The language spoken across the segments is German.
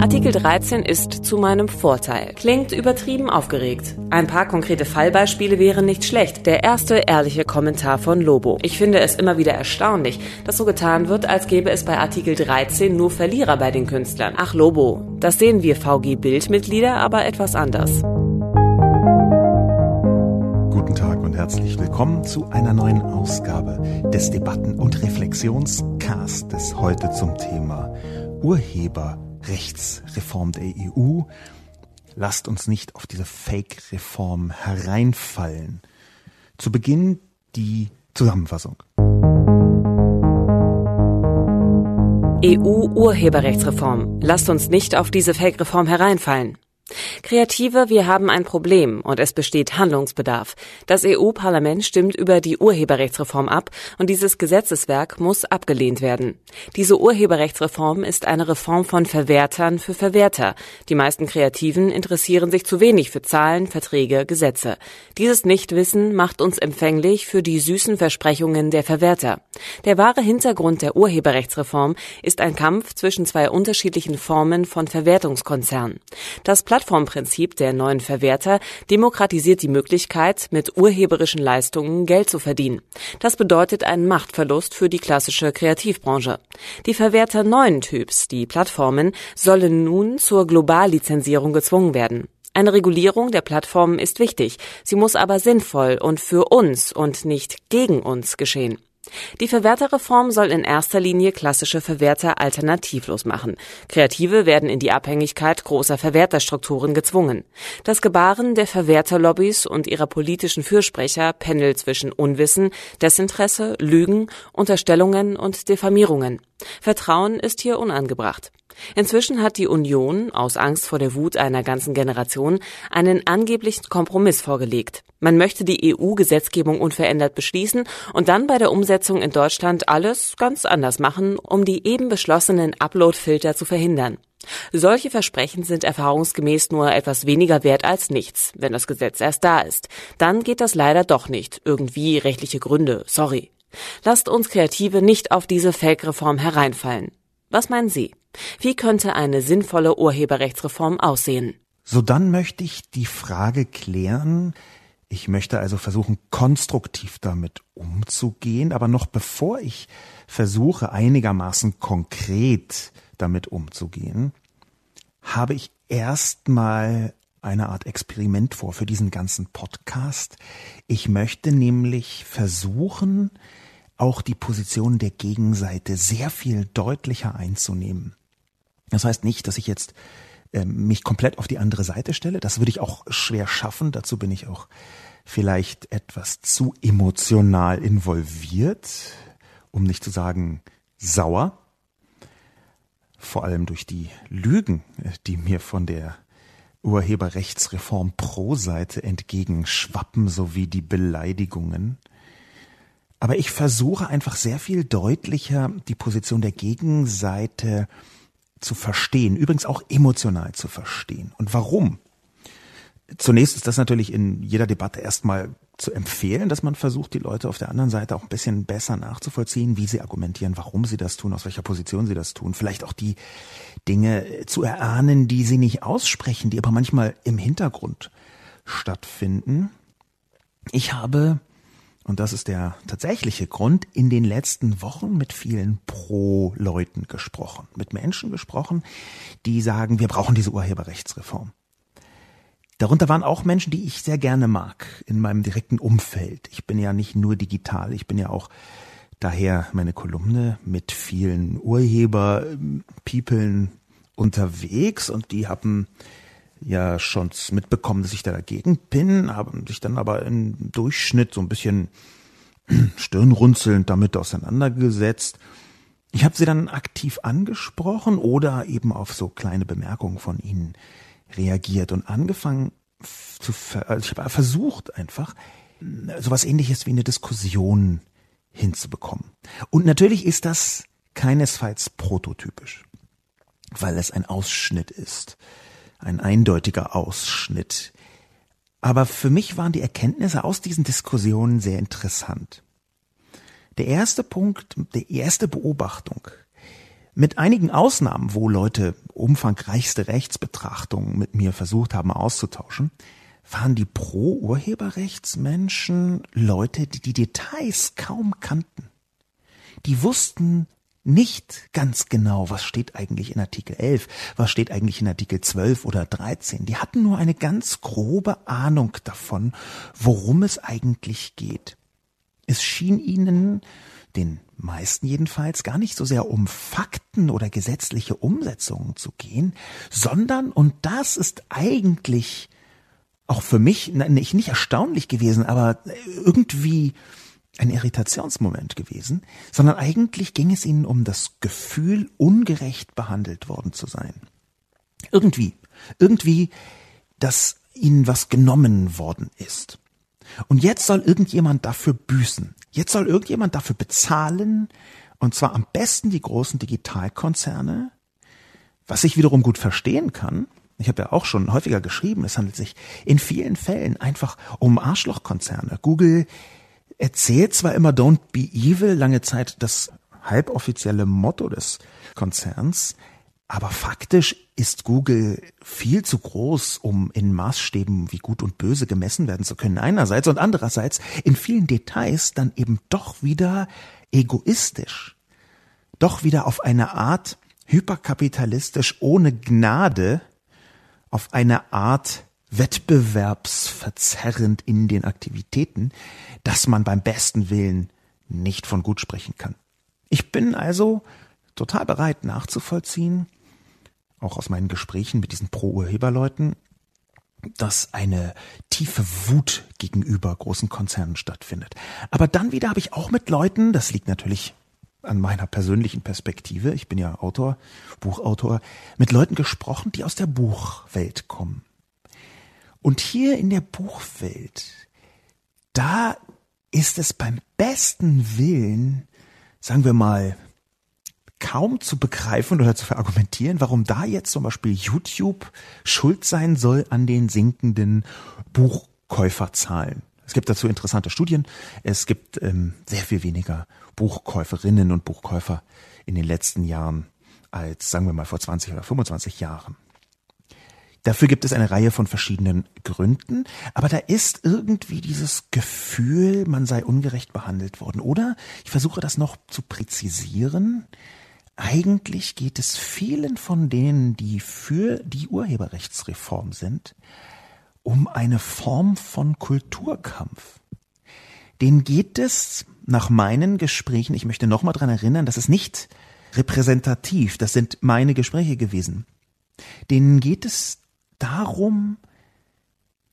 Artikel 13 ist zu meinem Vorteil. Klingt übertrieben aufgeregt. Ein paar konkrete Fallbeispiele wären nicht schlecht. Der erste ehrliche Kommentar von Lobo. Ich finde es immer wieder erstaunlich, dass so getan wird, als gäbe es bei Artikel 13 nur Verlierer bei den Künstlern. Ach Lobo, das sehen wir VG Bildmitglieder aber etwas anders. Guten Tag und herzlich willkommen zu einer neuen Ausgabe des Debatten- und Reflexionscastes heute zum Thema Urheber Rechtsreform der EU. Lasst uns nicht auf diese Fake-Reform hereinfallen. Zu Beginn die Zusammenfassung. EU-Urheberrechtsreform. Lasst uns nicht auf diese Fake-Reform hereinfallen. Kreative, wir haben ein Problem und es besteht Handlungsbedarf. Das EU-Parlament stimmt über die Urheberrechtsreform ab und dieses Gesetzeswerk muss abgelehnt werden. Diese Urheberrechtsreform ist eine Reform von Verwertern für Verwerter. Die meisten Kreativen interessieren sich zu wenig für Zahlen, Verträge, Gesetze. Dieses Nichtwissen macht uns empfänglich für die süßen Versprechungen der Verwerter. Der wahre Hintergrund der Urheberrechtsreform ist ein Kampf zwischen zwei unterschiedlichen Formen von Verwertungskonzernen. Das Plattformprinzip der neuen Verwerter demokratisiert die Möglichkeit, mit urheberischen Leistungen Geld zu verdienen. Das bedeutet einen Machtverlust für die klassische Kreativbranche. Die Verwerter neuen Typs, die Plattformen, sollen nun zur Globallizenzierung gezwungen werden. Eine Regulierung der Plattformen ist wichtig, sie muss aber sinnvoll und für uns und nicht gegen uns geschehen. Die Verwerterreform soll in erster Linie klassische Verwerter alternativlos machen. Kreative werden in die Abhängigkeit großer Verwerterstrukturen gezwungen. Das Gebaren der Verwerterlobbys und ihrer politischen Fürsprecher pendelt zwischen Unwissen, Desinteresse, Lügen, Unterstellungen und Diffamierungen. Vertrauen ist hier unangebracht. Inzwischen hat die Union, aus Angst vor der Wut einer ganzen Generation, einen angeblichen Kompromiss vorgelegt. Man möchte die EU-Gesetzgebung unverändert beschließen und dann bei der Umsetzung in Deutschland alles ganz anders machen, um die eben beschlossenen Upload-Filter zu verhindern. Solche Versprechen sind erfahrungsgemäß nur etwas weniger wert als nichts, wenn das Gesetz erst da ist. Dann geht das leider doch nicht. Irgendwie rechtliche Gründe. Sorry. Lasst uns Kreative nicht auf diese Fake-Reform hereinfallen. Was meinen Sie? Wie könnte eine sinnvolle Urheberrechtsreform aussehen? So dann möchte ich die Frage klären, ich möchte also versuchen, konstruktiv damit umzugehen, aber noch bevor ich versuche, einigermaßen konkret damit umzugehen, habe ich erstmal eine Art Experiment vor für diesen ganzen Podcast. Ich möchte nämlich versuchen, auch die Position der Gegenseite sehr viel deutlicher einzunehmen. Das heißt nicht, dass ich jetzt äh, mich komplett auf die andere Seite stelle. Das würde ich auch schwer schaffen. Dazu bin ich auch vielleicht etwas zu emotional involviert, um nicht zu sagen sauer. Vor allem durch die Lügen, äh, die mir von der Urheberrechtsreform pro Seite entgegenschwappen, sowie die Beleidigungen. Aber ich versuche einfach sehr viel deutlicher die Position der Gegenseite zu verstehen, übrigens auch emotional zu verstehen. Und warum? Zunächst ist das natürlich in jeder Debatte erstmal zu empfehlen, dass man versucht, die Leute auf der anderen Seite auch ein bisschen besser nachzuvollziehen, wie sie argumentieren, warum sie das tun, aus welcher Position sie das tun. Vielleicht auch die Dinge zu erahnen, die sie nicht aussprechen, die aber manchmal im Hintergrund stattfinden. Ich habe und das ist der tatsächliche Grund, in den letzten Wochen mit vielen Pro-Leuten gesprochen, mit Menschen gesprochen, die sagen, wir brauchen diese Urheberrechtsreform. Darunter waren auch Menschen, die ich sehr gerne mag in meinem direkten Umfeld. Ich bin ja nicht nur digital, ich bin ja auch daher meine Kolumne mit vielen Urheber-Peoplen unterwegs und die haben ja schon mitbekommen, dass ich da dagegen bin, haben sich dann aber im Durchschnitt so ein bisschen stirnrunzelnd damit auseinandergesetzt. Ich habe sie dann aktiv angesprochen oder eben auf so kleine Bemerkungen von ihnen reagiert und angefangen zu, also ich habe versucht einfach, sowas ähnliches wie eine Diskussion hinzubekommen. Und natürlich ist das keinesfalls prototypisch, weil es ein Ausschnitt ist, ein eindeutiger Ausschnitt. Aber für mich waren die Erkenntnisse aus diesen Diskussionen sehr interessant. Der erste Punkt, die erste Beobachtung, mit einigen Ausnahmen, wo Leute umfangreichste Rechtsbetrachtungen mit mir versucht haben auszutauschen, waren die Pro-Urheberrechtsmenschen Leute, die die Details kaum kannten. Die wussten nicht ganz genau, was steht eigentlich in Artikel 11, was steht eigentlich in Artikel 12 oder 13. Die hatten nur eine ganz grobe Ahnung davon, worum es eigentlich geht. Es schien ihnen, den meisten jedenfalls, gar nicht so sehr um Fakten oder gesetzliche Umsetzungen zu gehen, sondern, und das ist eigentlich auch für mich nicht, nicht erstaunlich gewesen, aber irgendwie ein Irritationsmoment gewesen, sondern eigentlich ging es ihnen um das Gefühl, ungerecht behandelt worden zu sein. Irgendwie, irgendwie, dass ihnen was genommen worden ist. Und jetzt soll irgendjemand dafür büßen. Jetzt soll irgendjemand dafür bezahlen, und zwar am besten die großen Digitalkonzerne, was ich wiederum gut verstehen kann. Ich habe ja auch schon häufiger geschrieben, es handelt sich in vielen Fällen einfach um Arschlochkonzerne. Google erzählt zwar immer Don't be evil, lange Zeit das halboffizielle Motto des Konzerns, aber faktisch ist Google viel zu groß, um in Maßstäben wie gut und böse gemessen werden zu können einerseits. Und andererseits in vielen Details dann eben doch wieder egoistisch, doch wieder auf eine Art hyperkapitalistisch ohne Gnade, auf eine Art wettbewerbsverzerrend in den Aktivitäten, dass man beim besten Willen nicht von gut sprechen kann. Ich bin also total bereit nachzuvollziehen, auch aus meinen Gesprächen mit diesen Pro-Urheberleuten, dass eine tiefe Wut gegenüber großen Konzernen stattfindet. Aber dann wieder habe ich auch mit Leuten, das liegt natürlich an meiner persönlichen Perspektive, ich bin ja Autor, Buchautor, mit Leuten gesprochen, die aus der Buchwelt kommen. Und hier in der Buchwelt, da ist es beim besten Willen, sagen wir mal, kaum zu begreifen oder zu verargumentieren, warum da jetzt zum Beispiel YouTube schuld sein soll an den sinkenden Buchkäuferzahlen. Es gibt dazu interessante Studien. Es gibt ähm, sehr viel weniger Buchkäuferinnen und Buchkäufer in den letzten Jahren als, sagen wir mal, vor 20 oder 25 Jahren. Dafür gibt es eine Reihe von verschiedenen Gründen, aber da ist irgendwie dieses Gefühl, man sei ungerecht behandelt worden. Oder ich versuche das noch zu präzisieren. Eigentlich geht es vielen von denen, die für die Urheberrechtsreform sind, um eine Form von Kulturkampf. Den geht es nach meinen Gesprächen, ich möchte nochmal dran erinnern, das ist nicht repräsentativ, das sind meine Gespräche gewesen. Denen geht es darum,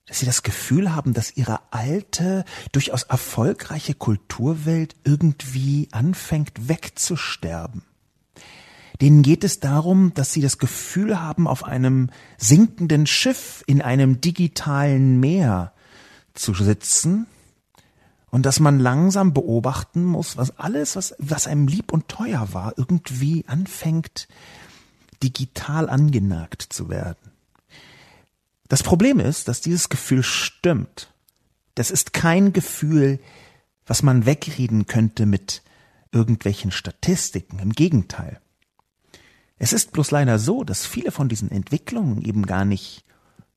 dass sie das Gefühl haben, dass ihre alte, durchaus erfolgreiche Kulturwelt irgendwie anfängt wegzusterben. Denen geht es darum, dass sie das Gefühl haben, auf einem sinkenden Schiff in einem digitalen Meer zu sitzen und dass man langsam beobachten muss, was alles, was, was einem lieb und teuer war, irgendwie anfängt, digital angenagt zu werden. Das Problem ist, dass dieses Gefühl stimmt. Das ist kein Gefühl, was man wegreden könnte mit irgendwelchen Statistiken. Im Gegenteil. Es ist bloß leider so, dass viele von diesen Entwicklungen eben gar nicht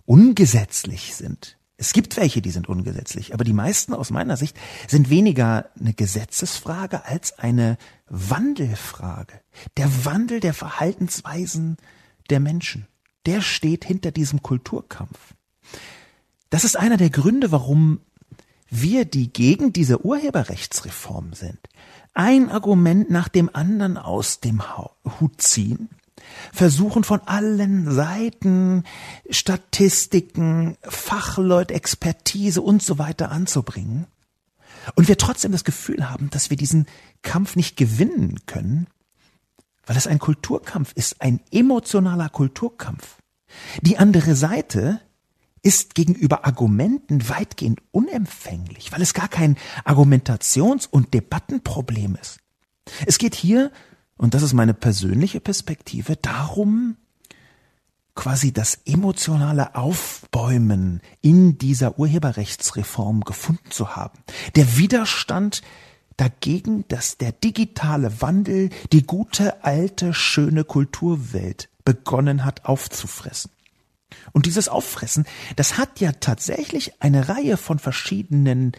ungesetzlich sind. Es gibt welche, die sind ungesetzlich, aber die meisten aus meiner Sicht sind weniger eine Gesetzesfrage als eine Wandelfrage. Der Wandel der Verhaltensweisen der Menschen, der steht hinter diesem Kulturkampf. Das ist einer der Gründe, warum wir, die gegen diese Urheberrechtsreform sind, ein Argument nach dem anderen aus dem Hut ziehen, versuchen von allen Seiten Statistiken, Fachleute, Expertise und so weiter anzubringen und wir trotzdem das Gefühl haben, dass wir diesen Kampf nicht gewinnen können, weil es ein Kulturkampf ist, ein emotionaler Kulturkampf. Die andere Seite ist gegenüber Argumenten weitgehend unempfänglich, weil es gar kein Argumentations- und Debattenproblem ist. Es geht hier, und das ist meine persönliche Perspektive, darum, quasi das emotionale Aufbäumen in dieser Urheberrechtsreform gefunden zu haben. Der Widerstand dagegen, dass der digitale Wandel die gute, alte, schöne Kulturwelt begonnen hat aufzufressen. Und dieses Auffressen, das hat ja tatsächlich eine Reihe von verschiedenen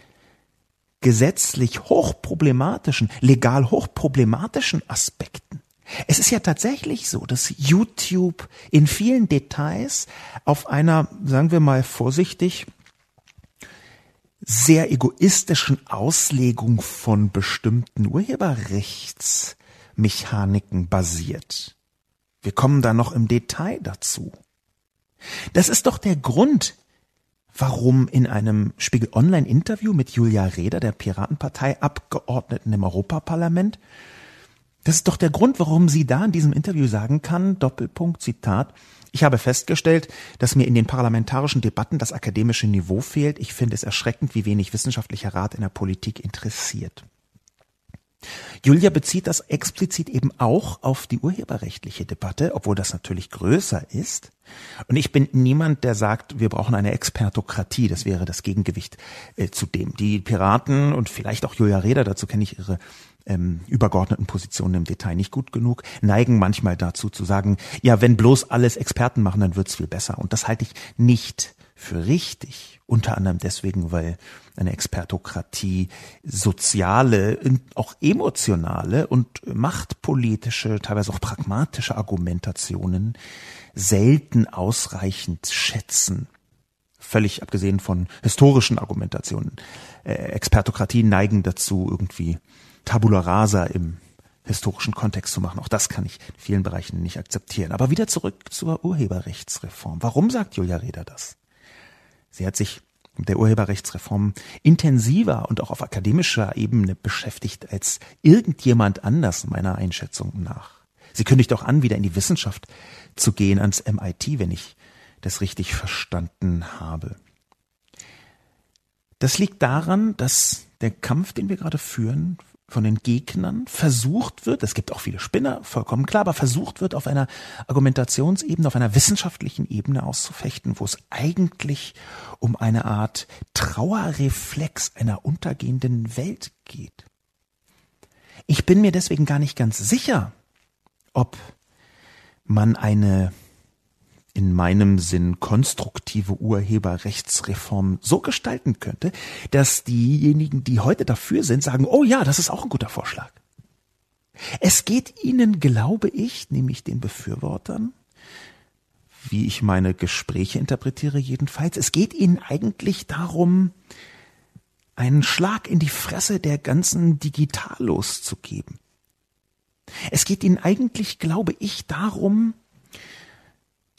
gesetzlich hochproblematischen, legal hochproblematischen Aspekten. Es ist ja tatsächlich so, dass YouTube in vielen Details auf einer, sagen wir mal vorsichtig, sehr egoistischen Auslegung von bestimmten Urheberrechtsmechaniken basiert. Wir kommen da noch im Detail dazu. Das ist doch der Grund, warum in einem Spiegel Online Interview mit Julia Reda, der Piratenpartei Abgeordneten im Europaparlament, das ist doch der Grund, warum sie da in diesem Interview sagen kann, Doppelpunkt, Zitat, ich habe festgestellt, dass mir in den parlamentarischen Debatten das akademische Niveau fehlt. Ich finde es erschreckend, wie wenig wissenschaftlicher Rat in der Politik interessiert. Julia bezieht das explizit eben auch auf die urheberrechtliche Debatte, obwohl das natürlich größer ist. Und ich bin niemand, der sagt, wir brauchen eine Expertokratie. Das wäre das Gegengewicht äh, zu dem. Die Piraten und vielleicht auch Julia Reda, dazu kenne ich ihre ähm, übergeordneten Positionen im Detail nicht gut genug, neigen manchmal dazu zu sagen, ja, wenn bloß alles Experten machen, dann wird's viel besser. Und das halte ich nicht für richtig. Unter anderem deswegen, weil eine Expertokratie soziale, auch emotionale und machtpolitische, teilweise auch pragmatische Argumentationen selten ausreichend schätzen. Völlig abgesehen von historischen Argumentationen. Äh, Expertokratien neigen dazu, irgendwie Tabula rasa im historischen Kontext zu machen. Auch das kann ich in vielen Bereichen nicht akzeptieren. Aber wieder zurück zur Urheberrechtsreform. Warum sagt Julia Reda das? Sie hat sich mit der Urheberrechtsreform intensiver und auch auf akademischer Ebene beschäftigt als irgendjemand anders meiner Einschätzung nach. Sie kündigt auch an, wieder in die Wissenschaft zu gehen ans MIT, wenn ich das richtig verstanden habe. Das liegt daran, dass der Kampf, den wir gerade führen, von den Gegnern versucht wird, es gibt auch viele Spinner, vollkommen klar, aber versucht wird, auf einer Argumentationsebene, auf einer wissenschaftlichen Ebene auszufechten, wo es eigentlich um eine Art Trauerreflex einer untergehenden Welt geht. Ich bin mir deswegen gar nicht ganz sicher, ob man eine in meinem Sinn konstruktive Urheberrechtsreform so gestalten könnte, dass diejenigen, die heute dafür sind, sagen, oh ja, das ist auch ein guter Vorschlag. Es geht ihnen, glaube ich, nämlich den Befürwortern, wie ich meine Gespräche interpretiere jedenfalls, es geht ihnen eigentlich darum, einen Schlag in die Fresse der ganzen Digitalos zu geben. Es geht ihnen eigentlich, glaube ich, darum,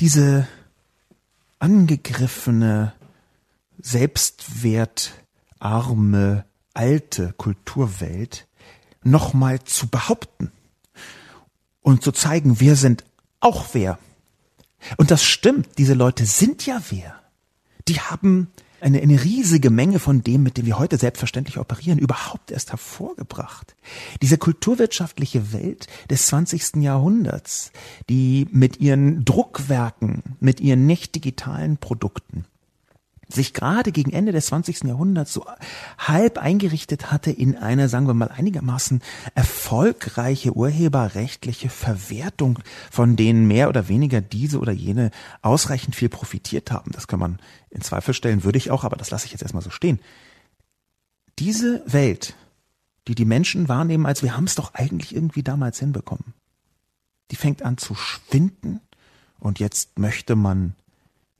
diese angegriffene, selbstwertarme, alte Kulturwelt nochmal zu behaupten und zu zeigen, wir sind auch wer. Und das stimmt, diese Leute sind ja wer. Die haben eine, eine riesige Menge von dem, mit dem wir heute selbstverständlich operieren, überhaupt erst hervorgebracht. Diese kulturwirtschaftliche Welt des 20. Jahrhunderts, die mit ihren Druckwerken, mit ihren nicht digitalen Produkten sich gerade gegen Ende des 20. Jahrhunderts so halb eingerichtet hatte in eine, sagen wir mal, einigermaßen erfolgreiche urheberrechtliche Verwertung, von denen mehr oder weniger diese oder jene ausreichend viel profitiert haben. Das kann man in Zweifel stellen, würde ich auch, aber das lasse ich jetzt erstmal so stehen. Diese Welt, die die Menschen wahrnehmen, als wir haben es doch eigentlich irgendwie damals hinbekommen, die fängt an zu schwinden und jetzt möchte man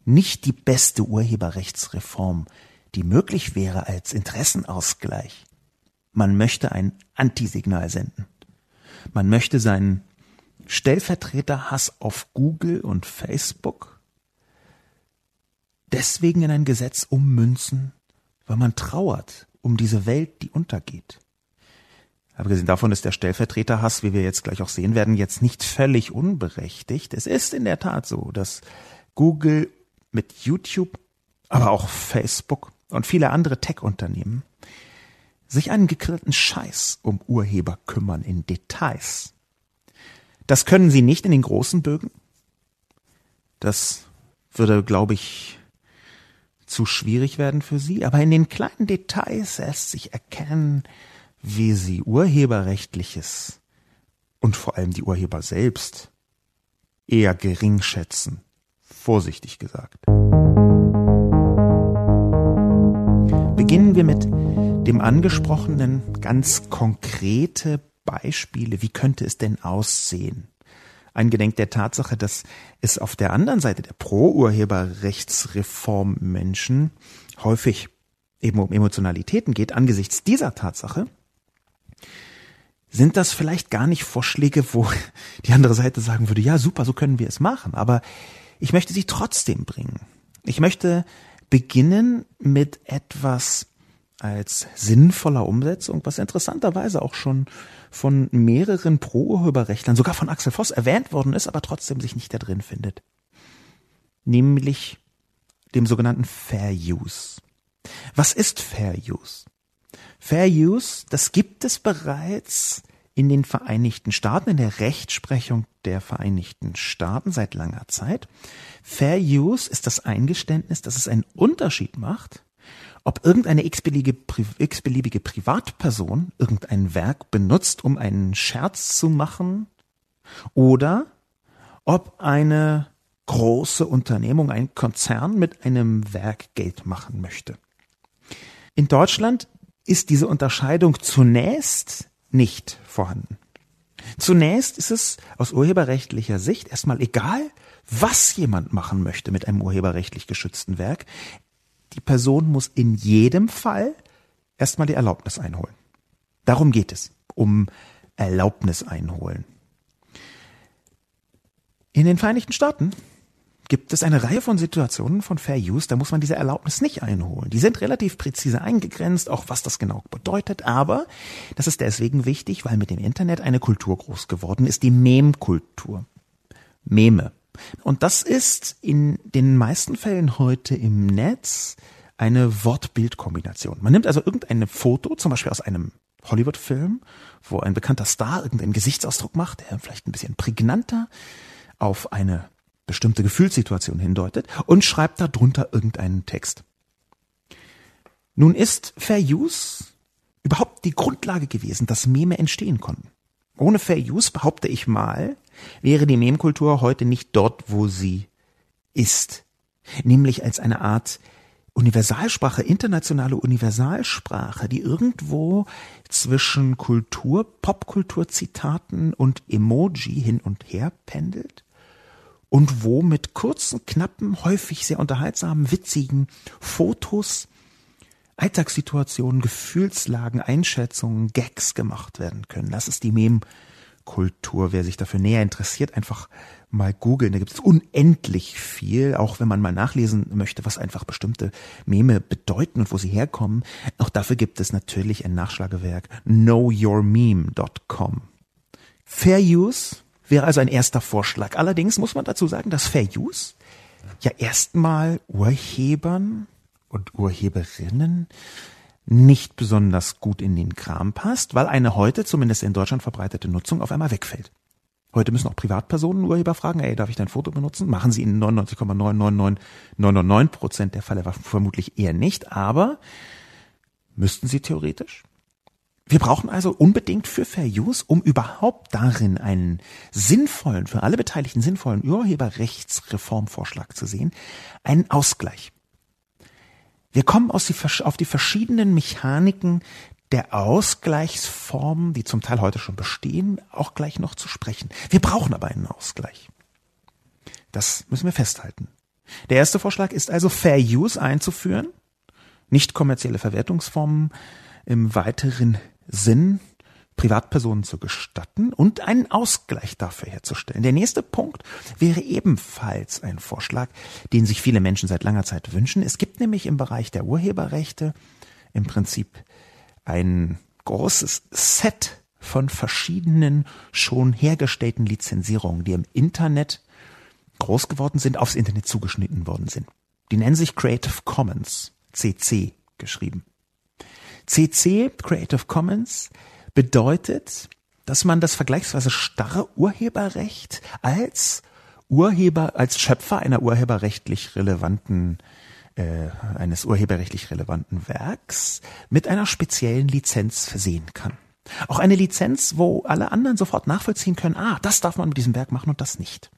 nicht die beste Urheberrechtsreform, die möglich wäre als Interessenausgleich. Man möchte ein Antisignal senden. Man möchte seinen Stellvertreterhass auf Google und Facebook deswegen in ein Gesetz ummünzen, weil man trauert um diese Welt, die untergeht. Abgesehen davon ist der Stellvertreterhass, wie wir jetzt gleich auch sehen werden, jetzt nicht völlig unberechtigt. Es ist in der Tat so, dass Google mit YouTube aber auch Facebook und viele andere Tech-Unternehmen sich einen gegrillten Scheiß um Urheber kümmern in Details. Das können sie nicht in den großen Bögen. Das würde, glaube ich, zu schwierig werden für sie, aber in den kleinen Details lässt sich erkennen, wie sie urheberrechtliches und vor allem die Urheber selbst eher gering schätzen, vorsichtig gesagt. Beginnen wir mit dem angesprochenen ganz konkrete Beispiele. Wie könnte es denn aussehen? Eingedenk der Tatsache, dass es auf der anderen Seite der Pro-Urheberrechtsreform Menschen häufig eben um Emotionalitäten geht, angesichts dieser Tatsache, sind das vielleicht gar nicht Vorschläge, wo die andere Seite sagen würde, ja super, so können wir es machen, aber ich möchte sie trotzdem bringen. Ich möchte beginnen mit etwas als sinnvoller Umsetzung, was interessanterweise auch schon von mehreren Pro-Urheberrechtlern, sogar von Axel Voss erwähnt worden ist, aber trotzdem sich nicht da drin findet. Nämlich dem sogenannten Fair Use. Was ist Fair Use? Fair Use, das gibt es bereits in den Vereinigten Staaten, in der Rechtsprechung der Vereinigten Staaten seit langer Zeit. Fair Use ist das Eingeständnis, dass es einen Unterschied macht, ob irgendeine x-beliebige, Privatperson irgendein Werk benutzt, um einen Scherz zu machen, oder ob eine große Unternehmung, ein Konzern mit einem Werk Geld machen möchte. In Deutschland ist diese Unterscheidung zunächst nicht vorhanden. Zunächst ist es aus urheberrechtlicher Sicht erstmal egal, was jemand machen möchte mit einem urheberrechtlich geschützten Werk. Die Person muss in jedem Fall erstmal die Erlaubnis einholen. Darum geht es, um Erlaubnis einholen. In den Vereinigten Staaten gibt es eine Reihe von Situationen von Fair Use, da muss man diese Erlaubnis nicht einholen. Die sind relativ präzise eingegrenzt, auch was das genau bedeutet, aber das ist deswegen wichtig, weil mit dem Internet eine Kultur groß geworden ist, die Mem-Kultur. Meme. Und das ist in den meisten Fällen heute im Netz eine Wort-Bild-Kombination. Man nimmt also irgendein Foto, zum Beispiel aus einem Hollywood-Film, wo ein bekannter Star irgendeinen Gesichtsausdruck macht, der vielleicht ein bisschen prägnanter auf eine bestimmte Gefühlssituation hindeutet und schreibt darunter irgendeinen Text. Nun ist Fair Use überhaupt die Grundlage gewesen, dass Meme entstehen konnten. Ohne Fair Use, behaupte ich mal, wäre die Meme-Kultur heute nicht dort, wo sie ist. Nämlich als eine Art Universalsprache, internationale Universalsprache, die irgendwo zwischen Kultur, Popkulturzitaten und Emoji hin und her pendelt und wo mit kurzen, knappen, häufig sehr unterhaltsamen, witzigen Fotos Alltagssituationen, Gefühlslagen, Einschätzungen, Gags gemacht werden können. Das ist die Mem-Kultur. Wer sich dafür näher interessiert, einfach mal googeln. Da gibt es unendlich viel, auch wenn man mal nachlesen möchte, was einfach bestimmte Meme bedeuten und wo sie herkommen. Auch dafür gibt es natürlich ein Nachschlagewerk knowyourmeme.com. Fair Use wäre also ein erster Vorschlag. Allerdings muss man dazu sagen, dass Fair Use ja erstmal Urhebern und Urheberinnen nicht besonders gut in den Kram passt, weil eine heute, zumindest in Deutschland verbreitete Nutzung auf einmal wegfällt. Heute müssen auch Privatpersonen Urheber fragen, ey, darf ich dein Foto benutzen? Machen sie in 99,99999 Prozent der Fälle vermutlich eher nicht, aber müssten sie theoretisch? Wir brauchen also unbedingt für Fair Use, um überhaupt darin einen sinnvollen, für alle Beteiligten sinnvollen Urheberrechtsreformvorschlag zu sehen, einen Ausgleich. Wir kommen die, auf die verschiedenen Mechaniken der Ausgleichsformen, die zum Teil heute schon bestehen, auch gleich noch zu sprechen. Wir brauchen aber einen Ausgleich. Das müssen wir festhalten. Der erste Vorschlag ist also Fair Use einzuführen, nicht kommerzielle Verwertungsformen im weiteren Sinn Privatpersonen zu gestatten und einen Ausgleich dafür herzustellen. Der nächste Punkt wäre ebenfalls ein Vorschlag, den sich viele Menschen seit langer Zeit wünschen. Es gibt nämlich im Bereich der Urheberrechte im Prinzip ein großes Set von verschiedenen schon hergestellten Lizenzierungen, die im Internet groß geworden sind, aufs Internet zugeschnitten worden sind. Die nennen sich Creative Commons, CC geschrieben. CC, Creative Commons, bedeutet, dass man das vergleichsweise starre Urheberrecht als Urheber, als Schöpfer einer urheberrechtlich relevanten äh, eines urheberrechtlich relevanten Werks mit einer speziellen Lizenz versehen kann. Auch eine Lizenz, wo alle anderen sofort nachvollziehen können, ah, das darf man mit diesem Werk machen und das nicht.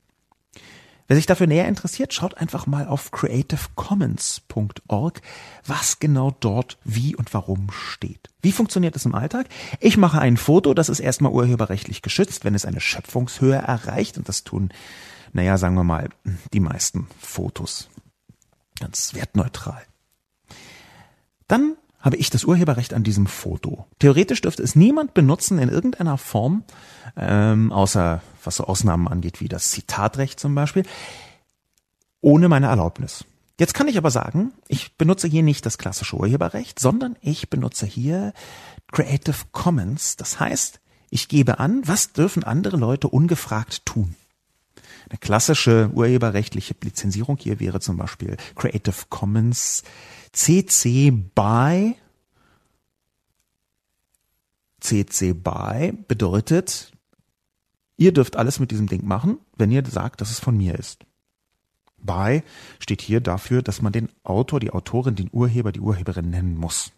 Wer sich dafür näher interessiert, schaut einfach mal auf creativecommons.org, was genau dort wie und warum steht. Wie funktioniert es im Alltag? Ich mache ein Foto, das ist erstmal urheberrechtlich geschützt, wenn es eine Schöpfungshöhe erreicht und das tun, naja, sagen wir mal, die meisten Fotos. Ganz wertneutral. Dann habe ich das Urheberrecht an diesem Foto. Theoretisch dürfte es niemand benutzen in irgendeiner Form, ähm, außer was so Ausnahmen angeht, wie das Zitatrecht zum Beispiel, ohne meine Erlaubnis. Jetzt kann ich aber sagen, ich benutze hier nicht das klassische Urheberrecht, sondern ich benutze hier Creative Commons. Das heißt, ich gebe an, was dürfen andere Leute ungefragt tun. Eine klassische urheberrechtliche Lizenzierung hier wäre zum Beispiel Creative Commons CC BY. CC BY bedeutet, ihr dürft alles mit diesem Ding machen, wenn ihr sagt, dass es von mir ist. BY steht hier dafür, dass man den Autor, die Autorin, den Urheber, die Urheberin nennen muss.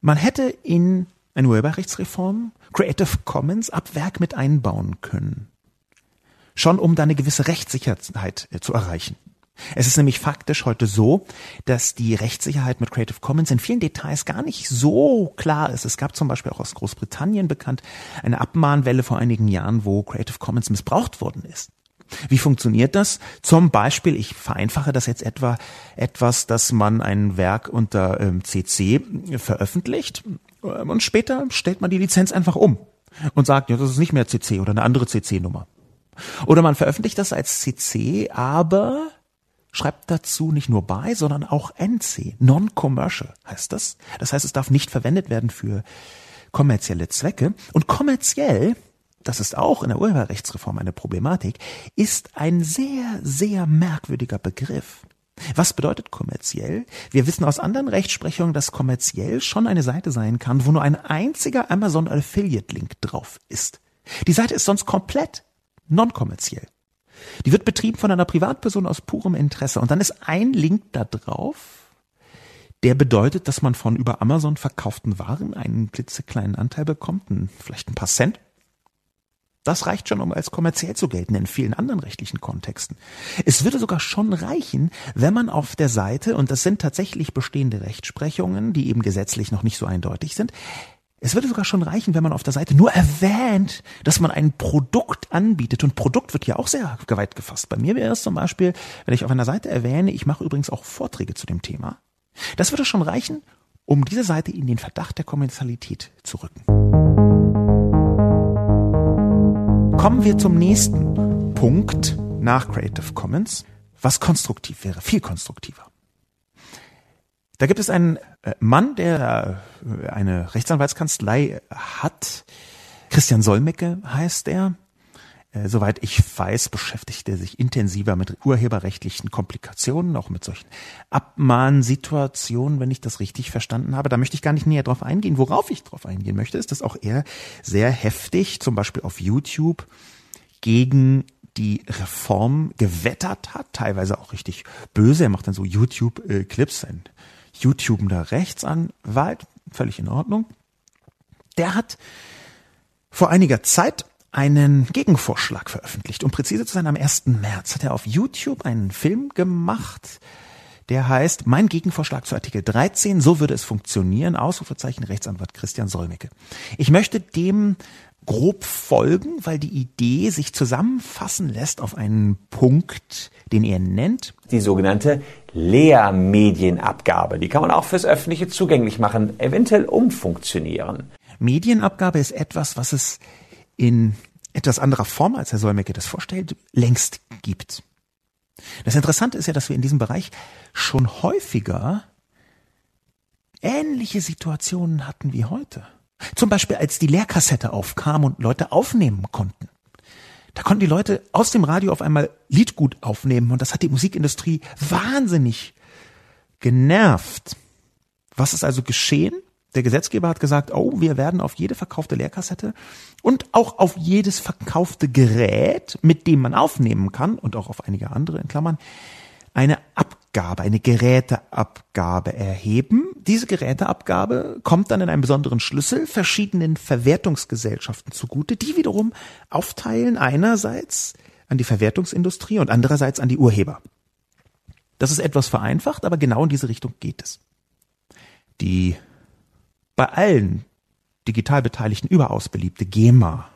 Man hätte in eine Urheberrechtsreform Creative Commons ab Werk mit einbauen können. Schon um da eine gewisse Rechtssicherheit äh, zu erreichen. Es ist nämlich faktisch heute so, dass die Rechtssicherheit mit Creative Commons in vielen Details gar nicht so klar ist. Es gab zum Beispiel auch aus Großbritannien bekannt eine Abmahnwelle vor einigen Jahren, wo Creative Commons missbraucht worden ist. Wie funktioniert das? Zum Beispiel, ich vereinfache das jetzt etwa etwas, dass man ein Werk unter ähm, CC veröffentlicht äh, und später stellt man die Lizenz einfach um und sagt, ja, das ist nicht mehr CC oder eine andere CC-Nummer. Oder man veröffentlicht das als CC, aber schreibt dazu nicht nur bei, sondern auch NC, non-commercial heißt das. Das heißt, es darf nicht verwendet werden für kommerzielle Zwecke. Und kommerziell, das ist auch in der Urheberrechtsreform eine Problematik, ist ein sehr, sehr merkwürdiger Begriff. Was bedeutet kommerziell? Wir wissen aus anderen Rechtsprechungen, dass kommerziell schon eine Seite sein kann, wo nur ein einziger Amazon Affiliate Link drauf ist. Die Seite ist sonst komplett non-kommerziell. Die wird betrieben von einer Privatperson aus purem Interesse. Und dann ist ein Link da drauf, der bedeutet, dass man von über Amazon verkauften Waren einen klitzekleinen Anteil bekommt, vielleicht ein paar Cent. Das reicht schon, um als kommerziell zu gelten in vielen anderen rechtlichen Kontexten. Es würde sogar schon reichen, wenn man auf der Seite, und das sind tatsächlich bestehende Rechtsprechungen, die eben gesetzlich noch nicht so eindeutig sind, es würde sogar schon reichen, wenn man auf der Seite nur erwähnt, dass man ein Produkt anbietet. Und Produkt wird ja auch sehr weit gefasst. Bei mir wäre es zum Beispiel, wenn ich auf einer Seite erwähne, ich mache übrigens auch Vorträge zu dem Thema. Das würde schon reichen, um diese Seite in den Verdacht der Kommerzialität zu rücken. Kommen wir zum nächsten Punkt nach Creative Commons, was konstruktiv wäre, viel konstruktiver. Da gibt es einen Mann, der äh, eine Rechtsanwaltskanzlei hat. Christian Solmecke heißt er. Äh, soweit ich weiß, beschäftigt er sich intensiver mit urheberrechtlichen Komplikationen, auch mit solchen Abmahnsituationen, wenn ich das richtig verstanden habe. Da möchte ich gar nicht näher drauf eingehen. Worauf ich drauf eingehen möchte, ist, dass auch er sehr heftig, zum Beispiel auf YouTube, gegen die Reform gewettert hat, teilweise auch richtig böse. Er macht dann so YouTube-Clips, ein YouTubender Rechtsanwalt, völlig in Ordnung. Der hat vor einiger Zeit einen Gegenvorschlag veröffentlicht. Um präzise zu sein, am 1. März hat er auf YouTube einen Film gemacht, der heißt Mein Gegenvorschlag zu Artikel 13, so würde es funktionieren, Ausrufezeichen Rechtsanwalt Christian Solmecke. Ich möchte dem grob folgen, weil die Idee sich zusammenfassen lässt auf einen Punkt, den er nennt. Die sogenannte Lehrmedienabgabe. Die kann man auch fürs Öffentliche zugänglich machen, eventuell umfunktionieren. Medienabgabe ist etwas, was es in etwas anderer Form, als Herr Solmecke das vorstellt, längst gibt. Das Interessante ist ja, dass wir in diesem Bereich schon häufiger ähnliche Situationen hatten wie heute. Zum Beispiel, als die Lehrkassette aufkam und Leute aufnehmen konnten. Da konnten die Leute aus dem Radio auf einmal Liedgut aufnehmen und das hat die Musikindustrie wahnsinnig genervt. Was ist also geschehen? Der Gesetzgeber hat gesagt, oh, wir werden auf jede verkaufte Leerkassette und auch auf jedes verkaufte Gerät, mit dem man aufnehmen kann und auch auf einige andere in Klammern, eine Abgabe, eine Geräteabgabe erheben. Diese Geräteabgabe kommt dann in einem besonderen Schlüssel verschiedenen Verwertungsgesellschaften zugute, die wiederum aufteilen einerseits an die Verwertungsindustrie und andererseits an die Urheber. Das ist etwas vereinfacht, aber genau in diese Richtung geht es. Die bei allen digital Beteiligten überaus beliebte GEMA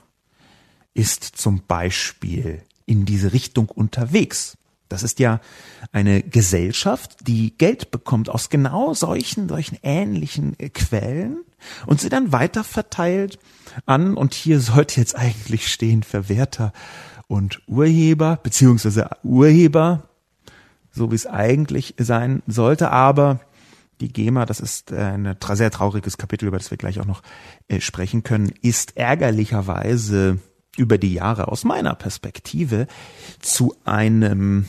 ist zum Beispiel in diese Richtung unterwegs. Das ist ja eine Gesellschaft, die Geld bekommt aus genau solchen, solchen ähnlichen äh, Quellen und sie dann weiter verteilt an, und hier sollte jetzt eigentlich stehen Verwerter und Urheber, beziehungsweise Urheber, so wie es eigentlich sein sollte, aber die GEMA, das ist äh, ein sehr trauriges Kapitel, über das wir gleich auch noch äh, sprechen können, ist ärgerlicherweise über die Jahre aus meiner Perspektive zu einem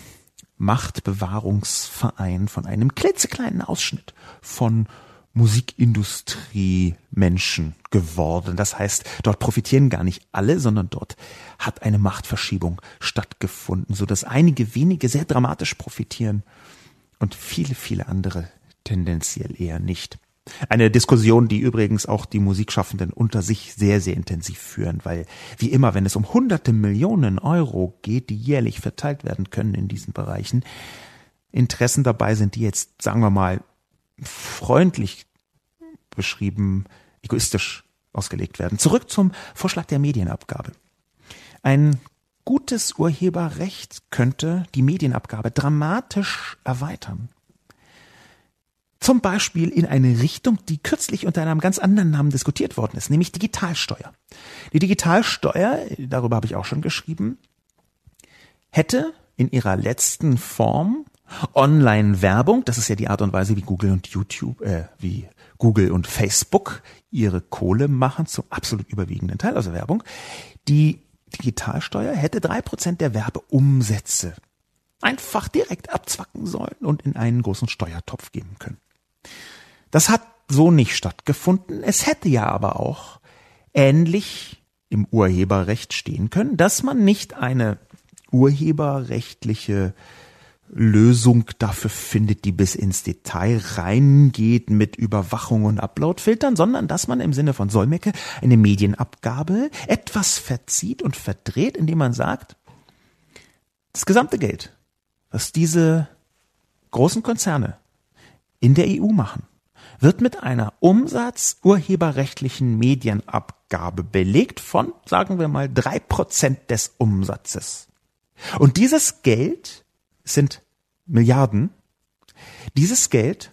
Machtbewahrungsverein von einem klitzekleinen Ausschnitt von Musikindustrie Menschen geworden. Das heißt, dort profitieren gar nicht alle, sondern dort hat eine Machtverschiebung stattgefunden, so dass einige wenige sehr dramatisch profitieren und viele, viele andere tendenziell eher nicht. Eine Diskussion, die übrigens auch die Musikschaffenden unter sich sehr, sehr intensiv führen, weil wie immer, wenn es um hunderte Millionen Euro geht, die jährlich verteilt werden können in diesen Bereichen, Interessen dabei sind, die jetzt, sagen wir mal, freundlich beschrieben, egoistisch ausgelegt werden. Zurück zum Vorschlag der Medienabgabe. Ein gutes Urheberrecht könnte die Medienabgabe dramatisch erweitern. Zum Beispiel in eine Richtung, die kürzlich unter einem ganz anderen Namen diskutiert worden ist, nämlich Digitalsteuer. Die Digitalsteuer, darüber habe ich auch schon geschrieben, hätte in ihrer letzten Form Online-Werbung, das ist ja die Art und Weise, wie Google und YouTube, äh, wie Google und Facebook ihre Kohle machen, zum absolut überwiegenden Teil, also Werbung. Die Digitalsteuer hätte drei Prozent der Werbeumsätze einfach direkt abzwacken sollen und in einen großen Steuertopf geben können. Das hat so nicht stattgefunden. Es hätte ja aber auch ähnlich im Urheberrecht stehen können, dass man nicht eine urheberrechtliche Lösung dafür findet, die bis ins Detail reingeht mit Überwachung und Uploadfiltern, sondern dass man im Sinne von Solmecke eine Medienabgabe etwas verzieht und verdreht, indem man sagt, das gesamte Geld, was diese großen Konzerne in der EU machen, wird mit einer umsatzurheberrechtlichen Medienabgabe belegt von, sagen wir mal, drei Prozent des Umsatzes. Und dieses Geld sind Milliarden. Dieses Geld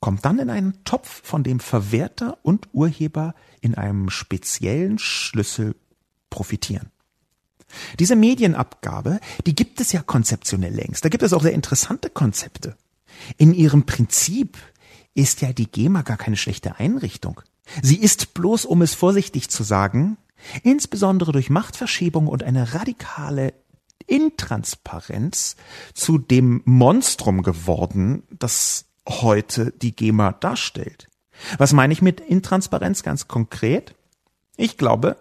kommt dann in einen Topf, von dem Verwerter und Urheber in einem speziellen Schlüssel profitieren. Diese Medienabgabe, die gibt es ja konzeptionell längst. Da gibt es auch sehr interessante Konzepte. In ihrem Prinzip ist ja die GEMA gar keine schlechte Einrichtung. Sie ist bloß, um es vorsichtig zu sagen, insbesondere durch Machtverschiebung und eine radikale Intransparenz zu dem Monstrum geworden, das heute die GEMA darstellt. Was meine ich mit Intransparenz ganz konkret? Ich glaube,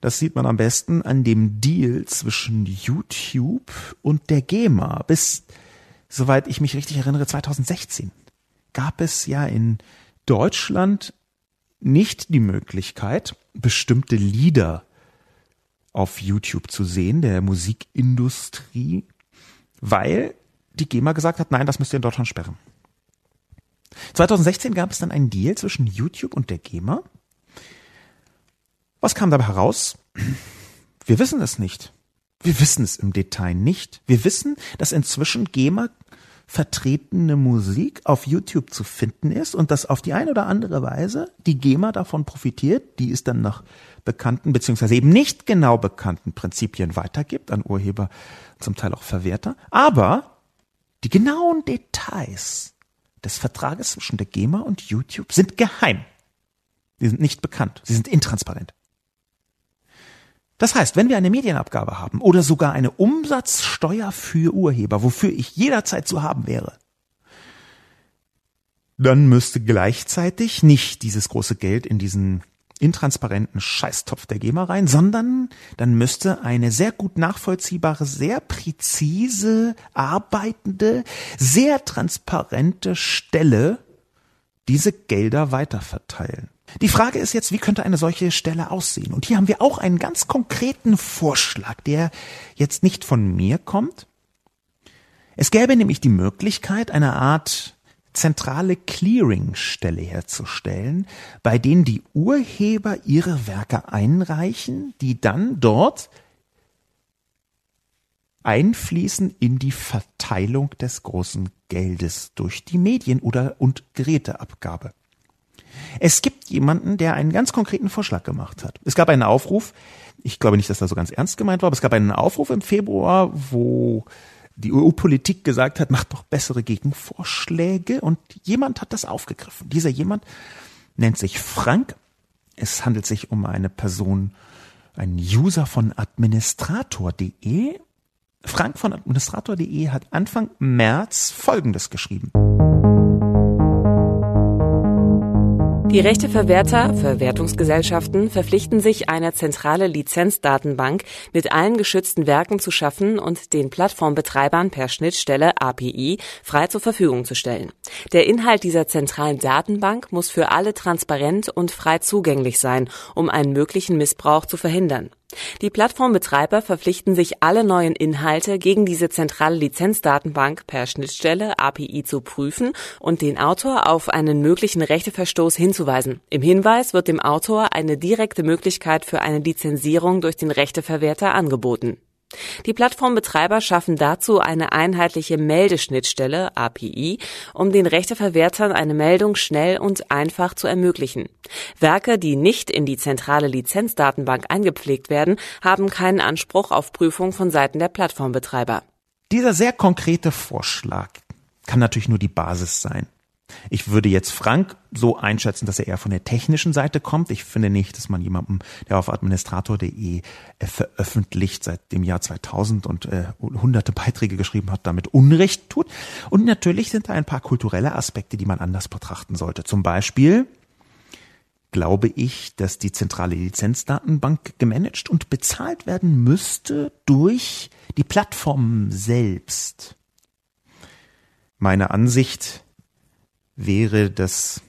das sieht man am besten an dem Deal zwischen YouTube und der GEMA. Bis soweit ich mich richtig erinnere, 2016 gab es ja in Deutschland nicht die Möglichkeit, bestimmte Lieder auf YouTube zu sehen, der Musikindustrie, weil die GEMA gesagt hat, nein, das müsst ihr in Deutschland sperren. 2016 gab es dann einen Deal zwischen YouTube und der GEMA. Was kam dabei heraus? Wir wissen es nicht. Wir wissen es im Detail nicht. Wir wissen, dass inzwischen GEMA vertretene Musik auf YouTube zu finden ist und dass auf die eine oder andere Weise die GEMA davon profitiert, die es dann nach bekannten beziehungsweise eben nicht genau bekannten Prinzipien weitergibt an Urheber, zum Teil auch Verwerter. Aber die genauen Details des Vertrages zwischen der GEMA und YouTube sind geheim. Sie sind nicht bekannt. Sie sind intransparent. Das heißt, wenn wir eine Medienabgabe haben oder sogar eine Umsatzsteuer für Urheber, wofür ich jederzeit zu haben wäre, dann müsste gleichzeitig nicht dieses große Geld in diesen intransparenten Scheißtopf der GEMA rein, sondern dann müsste eine sehr gut nachvollziehbare, sehr präzise arbeitende, sehr transparente Stelle diese Gelder weiterverteilen. Die Frage ist jetzt, wie könnte eine solche Stelle aussehen? Und hier haben wir auch einen ganz konkreten Vorschlag, der jetzt nicht von mir kommt. Es gäbe nämlich die Möglichkeit, eine Art zentrale Clearingstelle herzustellen, bei denen die Urheber ihre Werke einreichen, die dann dort einfließen in die Verteilung des großen Geldes durch die Medien oder und Geräteabgabe. Es gibt jemanden, der einen ganz konkreten Vorschlag gemacht hat. Es gab einen Aufruf, ich glaube nicht, dass das so ganz ernst gemeint war, aber es gab einen Aufruf im Februar, wo die EU-Politik gesagt hat, macht doch bessere Gegenvorschläge und jemand hat das aufgegriffen. Dieser jemand nennt sich Frank. Es handelt sich um eine Person, ein User von administrator.de. Frank von administrator.de hat Anfang März Folgendes geschrieben. Die Rechteverwerter, Verwertungsgesellschaften verpflichten sich, eine zentrale Lizenzdatenbank mit allen geschützten Werken zu schaffen und den Plattformbetreibern per Schnittstelle API frei zur Verfügung zu stellen. Der Inhalt dieser zentralen Datenbank muss für alle transparent und frei zugänglich sein, um einen möglichen Missbrauch zu verhindern. Die Plattformbetreiber verpflichten sich, alle neuen Inhalte gegen diese zentrale Lizenzdatenbank per Schnittstelle API zu prüfen und den Autor auf einen möglichen Rechteverstoß hinzuweisen. Im Hinweis wird dem Autor eine direkte Möglichkeit für eine Lizenzierung durch den Rechteverwerter angeboten. Die Plattformbetreiber schaffen dazu eine einheitliche Meldeschnittstelle API, um den Rechteverwertern eine Meldung schnell und einfach zu ermöglichen. Werke, die nicht in die zentrale Lizenzdatenbank eingepflegt werden, haben keinen Anspruch auf Prüfung von Seiten der Plattformbetreiber. Dieser sehr konkrete Vorschlag kann natürlich nur die Basis sein. Ich würde jetzt Frank so einschätzen, dass er eher von der technischen Seite kommt. Ich finde nicht, dass man jemandem, der auf administrator.de äh, veröffentlicht seit dem Jahr 2000 und äh, hunderte Beiträge geschrieben hat, damit Unrecht tut. Und natürlich sind da ein paar kulturelle Aspekte, die man anders betrachten sollte. Zum Beispiel glaube ich, dass die zentrale Lizenzdatenbank gemanagt und bezahlt werden müsste durch die Plattformen selbst. Meine Ansicht wäre, dass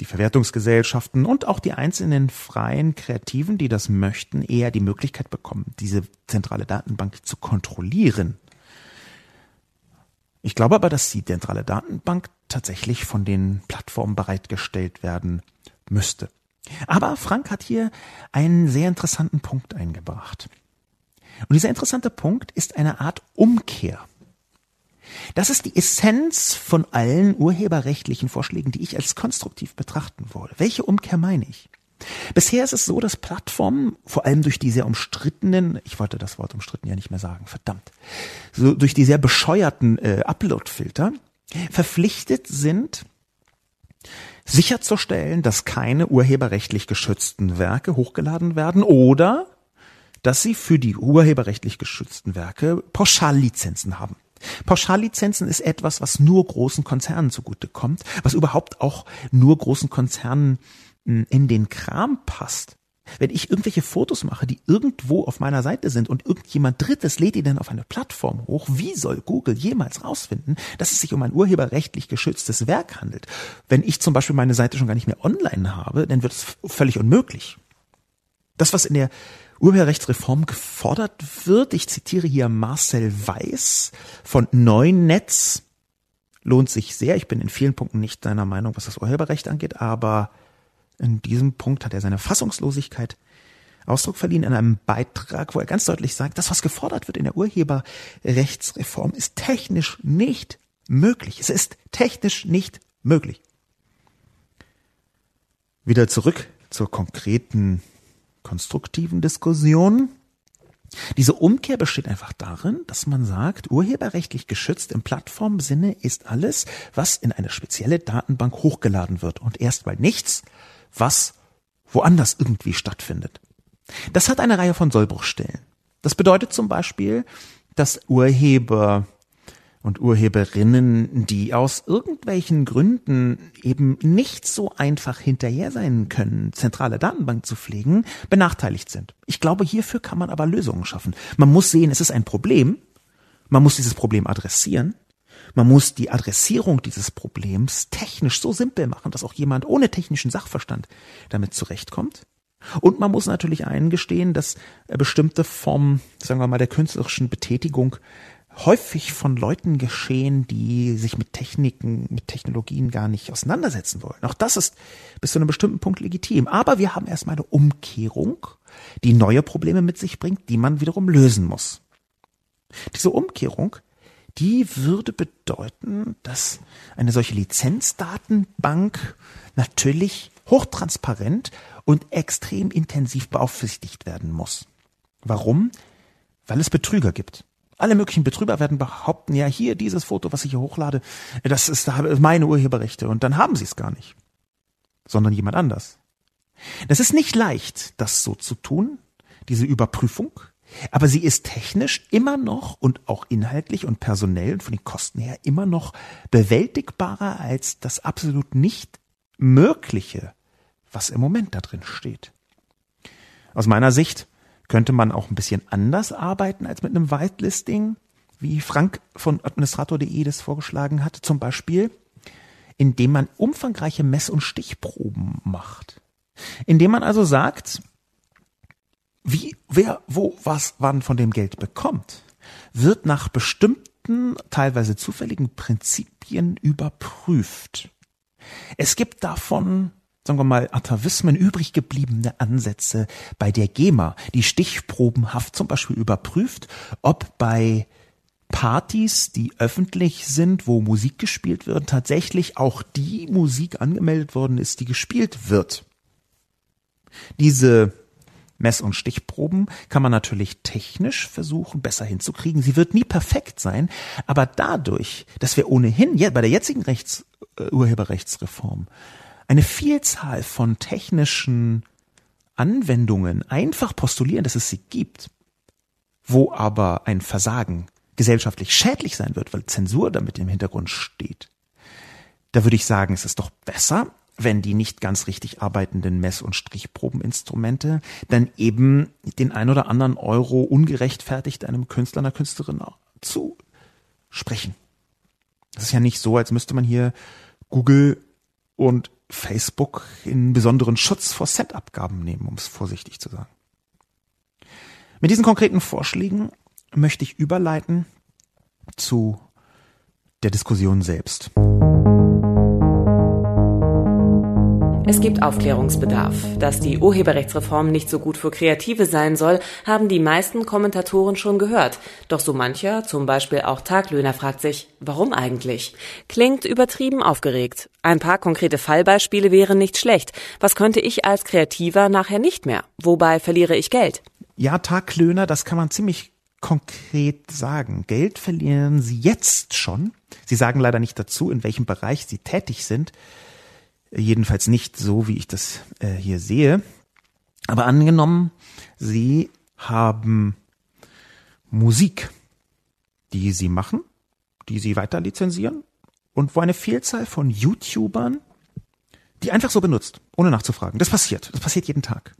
die Verwertungsgesellschaften und auch die einzelnen freien Kreativen, die das möchten, eher die Möglichkeit bekommen, diese zentrale Datenbank zu kontrollieren. Ich glaube aber, dass die zentrale Datenbank tatsächlich von den Plattformen bereitgestellt werden müsste. Aber Frank hat hier einen sehr interessanten Punkt eingebracht. Und dieser interessante Punkt ist eine Art Umkehr das ist die Essenz von allen urheberrechtlichen Vorschlägen, die ich als konstruktiv betrachten würde. Welche Umkehr meine ich? Bisher ist es so, dass Plattformen, vor allem durch die sehr umstrittenen, ich wollte das Wort umstritten ja nicht mehr sagen, verdammt, so durch die sehr bescheuerten äh, Upload-Filter verpflichtet sind, sicherzustellen, dass keine urheberrechtlich geschützten Werke hochgeladen werden oder dass sie für die urheberrechtlich geschützten Werke Pauschallizenzen haben. Pauschallizenzen ist etwas, was nur großen Konzernen zugutekommt, was überhaupt auch nur großen Konzernen hm, in den Kram passt. Wenn ich irgendwelche Fotos mache, die irgendwo auf meiner Seite sind und irgendjemand Drittes lädt die dann auf eine Plattform hoch, wie soll Google jemals rausfinden, dass es sich um ein urheberrechtlich geschütztes Werk handelt? Wenn ich zum Beispiel meine Seite schon gar nicht mehr online habe, dann wird es völlig unmöglich. Das, was in der Urheberrechtsreform gefordert wird. Ich zitiere hier Marcel Weiß von Neunetz. Lohnt sich sehr. Ich bin in vielen Punkten nicht deiner Meinung, was das Urheberrecht angeht, aber in diesem Punkt hat er seine Fassungslosigkeit Ausdruck verliehen in einem Beitrag, wo er ganz deutlich sagt, das, was gefordert wird in der Urheberrechtsreform, ist technisch nicht möglich. Es ist technisch nicht möglich. Wieder zurück zur konkreten konstruktiven Diskussionen. Diese Umkehr besteht einfach darin, dass man sagt, urheberrechtlich geschützt im Plattformsinne ist alles, was in eine spezielle Datenbank hochgeladen wird und erstmal nichts, was woanders irgendwie stattfindet. Das hat eine Reihe von Sollbruchstellen. Das bedeutet zum Beispiel, dass Urheber und Urheberinnen, die aus irgendwelchen Gründen eben nicht so einfach hinterher sein können, zentrale Datenbank zu pflegen, benachteiligt sind. Ich glaube, hierfür kann man aber Lösungen schaffen. Man muss sehen, es ist ein Problem. Man muss dieses Problem adressieren. Man muss die Adressierung dieses Problems technisch so simpel machen, dass auch jemand ohne technischen Sachverstand damit zurechtkommt. Und man muss natürlich eingestehen, dass bestimmte Formen, sagen wir mal, der künstlerischen Betätigung häufig von Leuten geschehen, die sich mit Techniken, mit Technologien gar nicht auseinandersetzen wollen. Auch das ist bis zu einem bestimmten Punkt legitim. Aber wir haben erstmal eine Umkehrung, die neue Probleme mit sich bringt, die man wiederum lösen muss. Diese Umkehrung, die würde bedeuten, dass eine solche Lizenzdatenbank natürlich hochtransparent und extrem intensiv beaufsichtigt werden muss. Warum? Weil es Betrüger gibt. Alle möglichen Betrüger werden behaupten, ja, hier dieses Foto, was ich hier hochlade, das ist meine Urheberrechte. Und dann haben sie es gar nicht. Sondern jemand anders. Das ist nicht leicht, das so zu tun, diese Überprüfung. Aber sie ist technisch immer noch und auch inhaltlich und personell und von den Kosten her immer noch bewältigbarer als das absolut nicht mögliche, was im Moment da drin steht. Aus meiner Sicht könnte man auch ein bisschen anders arbeiten als mit einem Whitelisting, wie Frank von administrator.de das vorgeschlagen hat, zum Beispiel, indem man umfangreiche Mess- und Stichproben macht. Indem man also sagt, wie, wer, wo, was, wann von dem Geld bekommt, wird nach bestimmten, teilweise zufälligen Prinzipien überprüft. Es gibt davon sagen wir mal, Atavismen übrig gebliebene Ansätze bei der GEMA, die stichprobenhaft zum Beispiel überprüft, ob bei Partys, die öffentlich sind, wo Musik gespielt wird, tatsächlich auch die Musik angemeldet worden ist, die gespielt wird. Diese Mess- und Stichproben kann man natürlich technisch versuchen, besser hinzukriegen. Sie wird nie perfekt sein, aber dadurch, dass wir ohnehin bei der jetzigen Rechts, äh, Urheberrechtsreform eine Vielzahl von technischen Anwendungen einfach postulieren, dass es sie gibt, wo aber ein Versagen gesellschaftlich schädlich sein wird, weil Zensur damit im Hintergrund steht. Da würde ich sagen, es ist doch besser, wenn die nicht ganz richtig arbeitenden Mess- und Strichprobeninstrumente dann eben den ein oder anderen Euro ungerechtfertigt einem Künstler, einer Künstlerin zusprechen. Das ist ja nicht so, als müsste man hier Google und Facebook in besonderen Schutz vor Set-Abgaben nehmen, um es vorsichtig zu sagen. Mit diesen konkreten Vorschlägen möchte ich überleiten zu der Diskussion selbst. Es gibt Aufklärungsbedarf. Dass die Urheberrechtsreform nicht so gut für Kreative sein soll, haben die meisten Kommentatoren schon gehört. Doch so mancher, zum Beispiel auch Taglöhner, fragt sich, warum eigentlich? Klingt übertrieben aufgeregt. Ein paar konkrete Fallbeispiele wären nicht schlecht. Was könnte ich als Kreativer nachher nicht mehr? Wobei verliere ich Geld? Ja, Taglöhner, das kann man ziemlich konkret sagen. Geld verlieren Sie jetzt schon. Sie sagen leider nicht dazu, in welchem Bereich Sie tätig sind. Jedenfalls nicht so, wie ich das äh, hier sehe. Aber angenommen, Sie haben Musik, die Sie machen, die Sie weiter lizenzieren und wo eine Vielzahl von YouTubern die einfach so benutzt, ohne nachzufragen. Das passiert. Das passiert jeden Tag.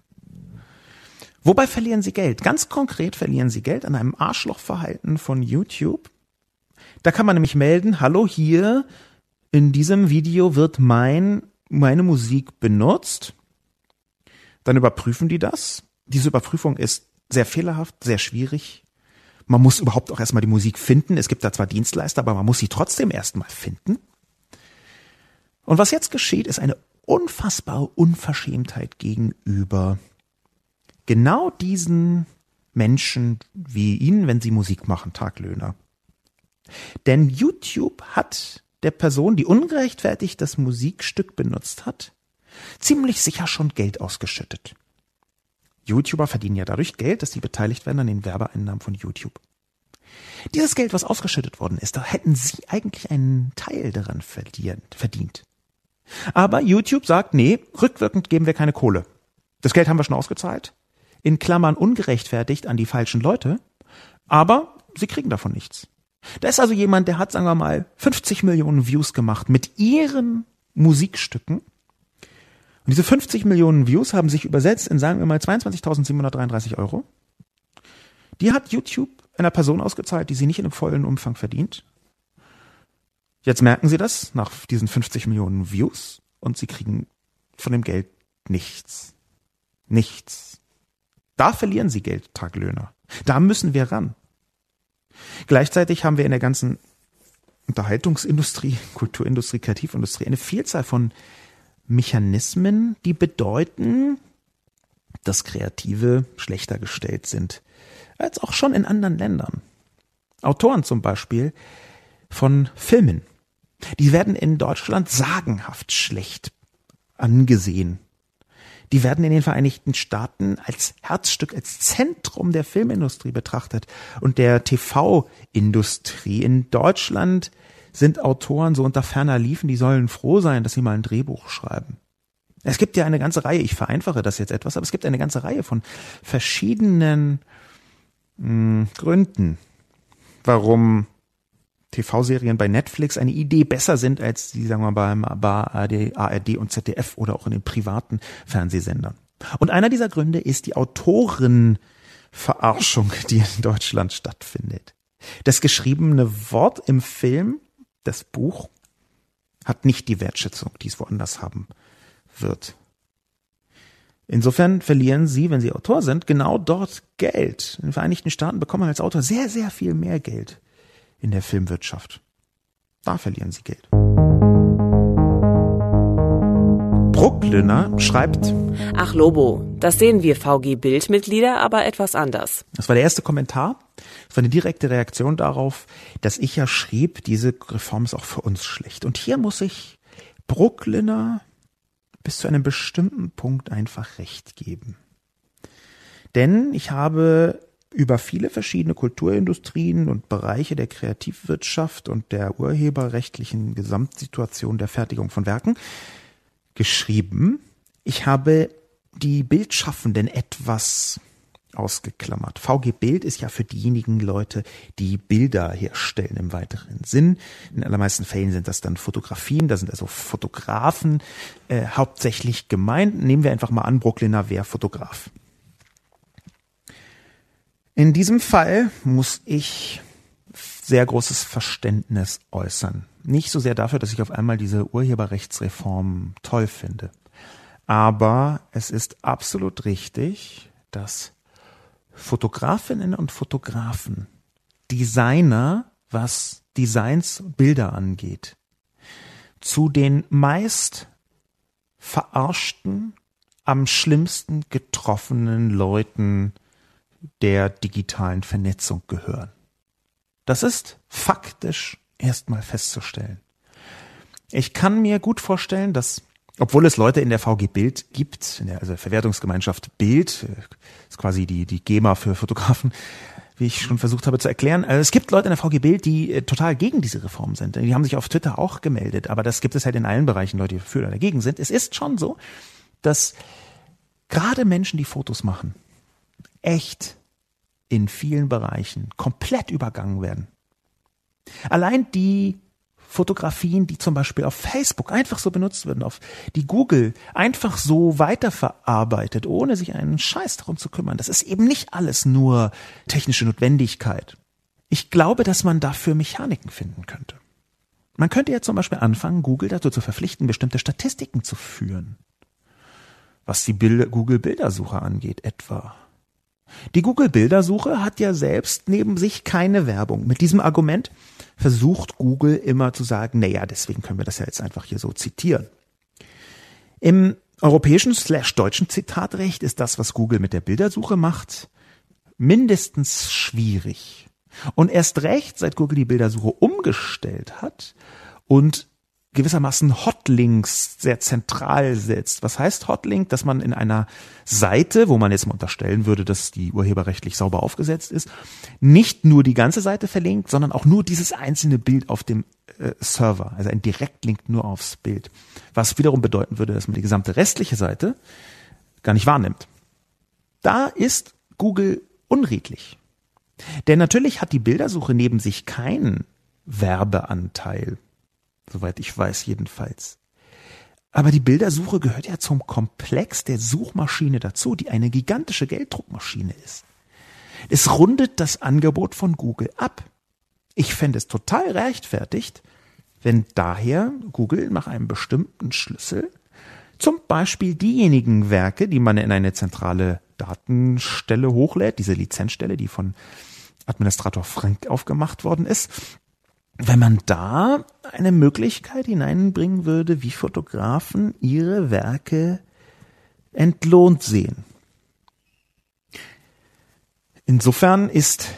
Wobei verlieren Sie Geld? Ganz konkret verlieren Sie Geld an einem Arschlochverhalten von YouTube. Da kann man nämlich melden, hallo hier, in diesem Video wird mein meine Musik benutzt, dann überprüfen die das. Diese Überprüfung ist sehr fehlerhaft, sehr schwierig. Man muss überhaupt auch erstmal die Musik finden. Es gibt da zwar Dienstleister, aber man muss sie trotzdem erstmal finden. Und was jetzt geschieht, ist eine unfassbare Unverschämtheit gegenüber genau diesen Menschen wie Ihnen, wenn Sie Musik machen, Taglöhner. Denn YouTube hat der Person, die ungerechtfertigt das Musikstück benutzt hat, ziemlich sicher schon Geld ausgeschüttet. YouTuber verdienen ja dadurch Geld, dass sie beteiligt werden an den Werbeeinnahmen von YouTube. Dieses Geld, was ausgeschüttet worden ist, da hätten sie eigentlich einen Teil daran verdient. Aber YouTube sagt, nee, rückwirkend geben wir keine Kohle. Das Geld haben wir schon ausgezahlt. in Klammern ungerechtfertigt an die falschen Leute, aber sie kriegen davon nichts. Da ist also jemand, der hat, sagen wir mal, 50 Millionen Views gemacht mit ihren Musikstücken. Und diese 50 Millionen Views haben sich übersetzt in, sagen wir mal, 22.733 Euro. Die hat YouTube einer Person ausgezahlt, die sie nicht in einem vollen Umfang verdient. Jetzt merken sie das nach diesen 50 Millionen Views und sie kriegen von dem Geld nichts. Nichts. Da verlieren sie Geld, Taglöhner. Da müssen wir ran. Gleichzeitig haben wir in der ganzen Unterhaltungsindustrie, Kulturindustrie, Kreativindustrie eine Vielzahl von Mechanismen, die bedeuten, dass Kreative schlechter gestellt sind als auch schon in anderen Ländern. Autoren zum Beispiel von Filmen, die werden in Deutschland sagenhaft schlecht angesehen. Die werden in den Vereinigten Staaten als Herzstück, als Zentrum der Filmindustrie betrachtet und der TV-Industrie. In Deutschland sind Autoren so unter ferner Liefen, die sollen froh sein, dass sie mal ein Drehbuch schreiben. Es gibt ja eine ganze Reihe, ich vereinfache das jetzt etwas, aber es gibt eine ganze Reihe von verschiedenen mh, hm, Gründen, warum TV-Serien bei Netflix eine Idee besser sind als die, sagen wir mal, bei ARD, ARD und ZDF oder auch in den privaten Fernsehsendern. Und einer dieser Gründe ist die Autorenverarschung, die in Deutschland stattfindet. Das geschriebene Wort im Film, das Buch, hat nicht die Wertschätzung, die es woanders haben wird. Insofern verlieren Sie, wenn Sie Autor sind, genau dort Geld. In den Vereinigten Staaten bekommt man als Autor sehr, sehr viel mehr Geld in der Filmwirtschaft. Da verlieren sie Geld. Bruckliner schreibt Ach Lobo, das sehen wir VG-Bildmitglieder aber etwas anders. Das war der erste Kommentar. Das war eine direkte Reaktion darauf, dass ich ja schrieb, diese Reform ist auch für uns schlecht. Und hier muss ich Bruckliner bis zu einem bestimmten Punkt einfach recht geben. Denn ich habe über viele verschiedene Kulturindustrien und Bereiche der Kreativwirtschaft und der urheberrechtlichen Gesamtsituation der Fertigung von Werken geschrieben. Ich habe die Bildschaffenden etwas ausgeklammert. VG Bild ist ja für diejenigen Leute, die Bilder herstellen im weiteren Sinn. In allermeisten Fällen sind das dann Fotografien, da sind also Fotografen äh, hauptsächlich gemeint. Nehmen wir einfach mal an, Brooklyner wäre Fotograf. In diesem Fall muss ich sehr großes Verständnis äußern. Nicht so sehr dafür, dass ich auf einmal diese Urheberrechtsreform toll finde. Aber es ist absolut richtig, dass Fotografinnen und Fotografen, Designer, was Designs, Bilder angeht, zu den meist verarschten, am schlimmsten getroffenen Leuten der digitalen Vernetzung gehören. Das ist faktisch erstmal festzustellen. Ich kann mir gut vorstellen, dass obwohl es Leute in der VG Bild gibt, der also Verwertungsgemeinschaft Bild, äh, ist quasi die, die GEMA für Fotografen, wie ich schon versucht habe zu erklären. Also es gibt Leute in der VG Bild, die äh, total gegen diese Reform sind. Die haben sich auf Twitter auch gemeldet, aber das gibt es halt in allen Bereichen, Leute, die für oder dagegen sind. Es ist schon so, dass gerade Menschen, die Fotos machen, echt in vielen Bereichen komplett übergangen werden. Allein die Fotografien, die zum Beispiel auf Facebook einfach so benutzt werden, auf die Google einfach so weiterverarbeitet, ohne sich einen Scheiß darum zu kümmern. Das ist eben nicht alles nur technische Notwendigkeit. Ich glaube, dass man dafür Mechaniken finden könnte. Man könnte ja zum Beispiel anfangen, Google dazu zu verpflichten, bestimmte Statistiken zu führen. Was die Google-Bildersuche angeht, etwa. Die Google-Bildersuche hat ja selbst neben sich keine Werbung. Mit diesem Argument versucht Google immer zu sagen, naja, deswegen können wir das ja jetzt einfach hier so zitieren. Im europäischen slash deutschen Zitatrecht ist das, was Google mit der Bildersuche macht, mindestens schwierig. Und erst recht, seit Google die Bildersuche umgestellt hat und gewissermaßen Hotlinks sehr zentral setzt. Was heißt Hotlink? Dass man in einer Seite, wo man jetzt mal unterstellen würde, dass die urheberrechtlich sauber aufgesetzt ist, nicht nur die ganze Seite verlinkt, sondern auch nur dieses einzelne Bild auf dem äh, Server. Also ein Direktlink nur aufs Bild. Was wiederum bedeuten würde, dass man die gesamte restliche Seite gar nicht wahrnimmt. da ist Google unredlich. Denn natürlich hat die Bildersuche neben sich keinen Werbeanteil. Soweit ich weiß jedenfalls. Aber die Bildersuche gehört ja zum Komplex der Suchmaschine dazu, die eine gigantische Gelddruckmaschine ist. Es rundet das Angebot von Google ab. Ich fände es total rechtfertigt, wenn daher Google nach einem bestimmten Schlüssel zum Beispiel diejenigen Werke, die man in eine zentrale Datenstelle hochlädt, diese Lizenzstelle, die von Administrator Frank aufgemacht worden ist, wenn man da eine Möglichkeit hineinbringen würde, wie Fotografen ihre Werke entlohnt sehen. Insofern ist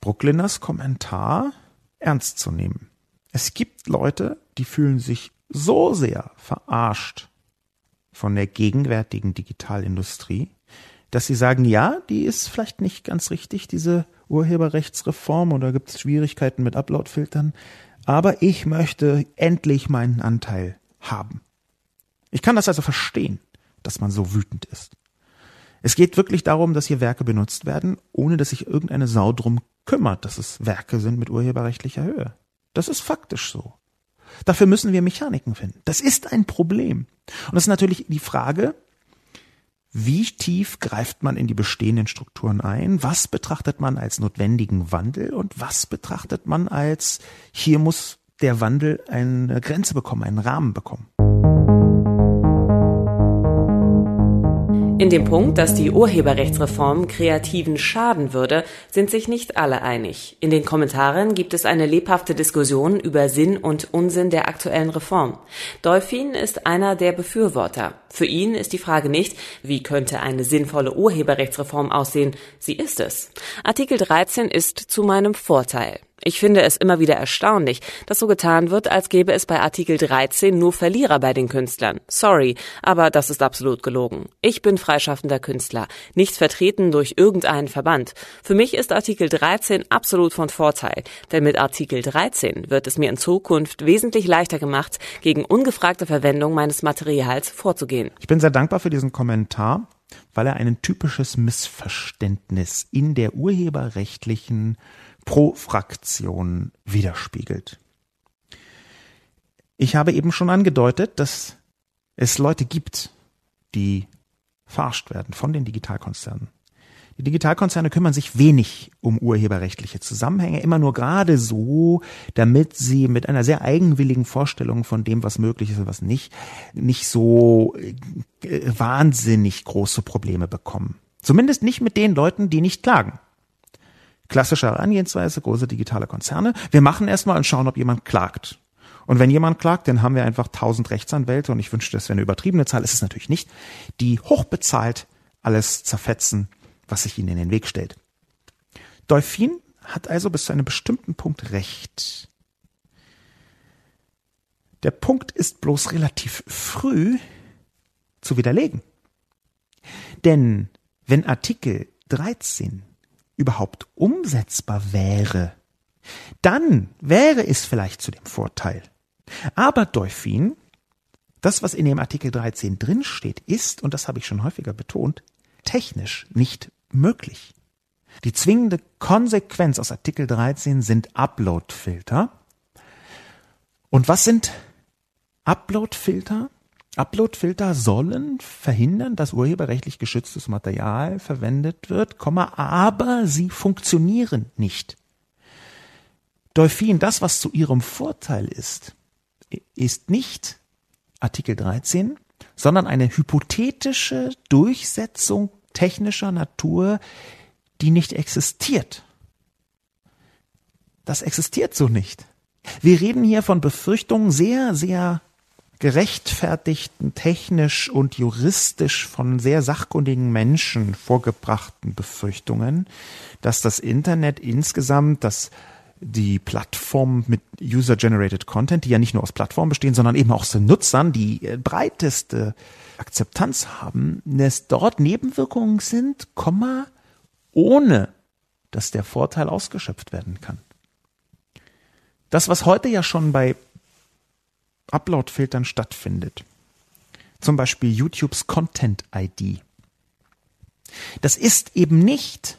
Brookliners Kommentar ernst zu nehmen. Es gibt Leute, die fühlen sich so sehr verarscht von der gegenwärtigen Digitalindustrie, dass sie sagen, ja, die ist vielleicht nicht ganz richtig, diese Urheberrechtsreform, oder gibt es Schwierigkeiten mit Uploadfiltern, aber ich möchte endlich meinen Anteil haben. Ich kann das also verstehen, dass man so wütend ist. Es geht wirklich darum, dass hier Werke benutzt werden, ohne dass sich irgendeine Sau drum kümmert, dass es Werke sind mit urheberrechtlicher Höhe. Das ist faktisch so. Dafür müssen wir Mechaniken finden. Das ist ein Problem. Und das ist natürlich die Frage, wie tief greift man in die bestehenden Strukturen ein? Was betrachtet man als notwendigen Wandel und was betrachtet man als hier muss der Wandel eine Grenze bekommen, einen Rahmen bekommen? In dem Punkt, dass die Urheberrechtsreform Kreativen schaden würde, sind sich nicht alle einig. In den Kommentaren gibt es eine lebhafte Diskussion über Sinn und Unsinn der aktuellen Reform. Dolphin ist einer der Befürworter. Für ihn ist die Frage nicht, wie könnte eine sinnvolle Urheberrechtsreform aussehen. Sie ist es. Artikel 13 ist zu meinem Vorteil. Ich finde es immer wieder erstaunlich, dass so getan wird, als gäbe es bei Artikel 13 nur Verlierer bei den Künstlern. Sorry, aber das ist absolut gelogen. Ich bin freischaffender Künstler, nicht vertreten durch irgendeinen Verband. Für mich ist Artikel 13 absolut von Vorteil, denn mit Artikel 13 wird es mir in Zukunft wesentlich leichter gemacht, gegen ungefragte Verwendung meines Materials vorzugehen. Ich bin sehr dankbar für diesen Kommentar weil er ein typisches Missverständnis in der urheberrechtlichen pro Fraktion widerspiegelt. Ich habe eben schon angedeutet, dass es Leute gibt, die verarscht werden von den Digitalkonzernen. Die Digitalkonzerne kümmern sich wenig um urheberrechtliche Zusammenhänge, immer nur gerade so, damit sie mit einer sehr eigenwilligen Vorstellung von dem, was möglich ist und was nicht, nicht so äh, wahnsinnig große Probleme bekommen. Zumindest nicht mit den Leuten, die nicht klagen klassische Herangehensweise, große digitale Konzerne. Wir machen erstmal und schauen, ob jemand klagt. Und wenn jemand klagt, dann haben wir einfach tausend Rechtsanwälte und ich wünschte, das wäre eine übertriebene Zahl, ist es natürlich nicht, die hochbezahlt alles zerfetzen, was sich ihnen in den Weg stellt. Dolphin hat also bis zu einem bestimmten Punkt recht. Der Punkt ist bloß relativ früh zu widerlegen. Denn wenn Artikel 13 überhaupt umsetzbar wäre, dann wäre es vielleicht zu dem Vorteil. Aber Dolphin, das, was in dem Artikel 13 drinsteht, ist, und das habe ich schon häufiger betont, technisch nicht möglich. Die zwingende Konsequenz aus Artikel 13 sind Upload-Filter. Und was sind Upload-Filter? Uploadfilter sollen verhindern, dass urheberrechtlich geschütztes Material verwendet wird, aber sie funktionieren nicht. Dolphin, das, was zu ihrem Vorteil ist, ist nicht Artikel 13, sondern eine hypothetische Durchsetzung technischer Natur, die nicht existiert. Das existiert so nicht. Wir reden hier von Befürchtungen sehr, sehr gerechtfertigten, technisch und juristisch von sehr sachkundigen Menschen vorgebrachten Befürchtungen, dass das Internet insgesamt, dass die Plattform mit User-Generated Content, die ja nicht nur aus Plattformen bestehen, sondern eben auch aus den Nutzern, die breiteste Akzeptanz haben, dass dort Nebenwirkungen sind, Komma, ohne dass der Vorteil ausgeschöpft werden kann. Das, was heute ja schon bei Upload-Filtern stattfindet. Zum Beispiel YouTubes Content ID. Das ist eben nicht,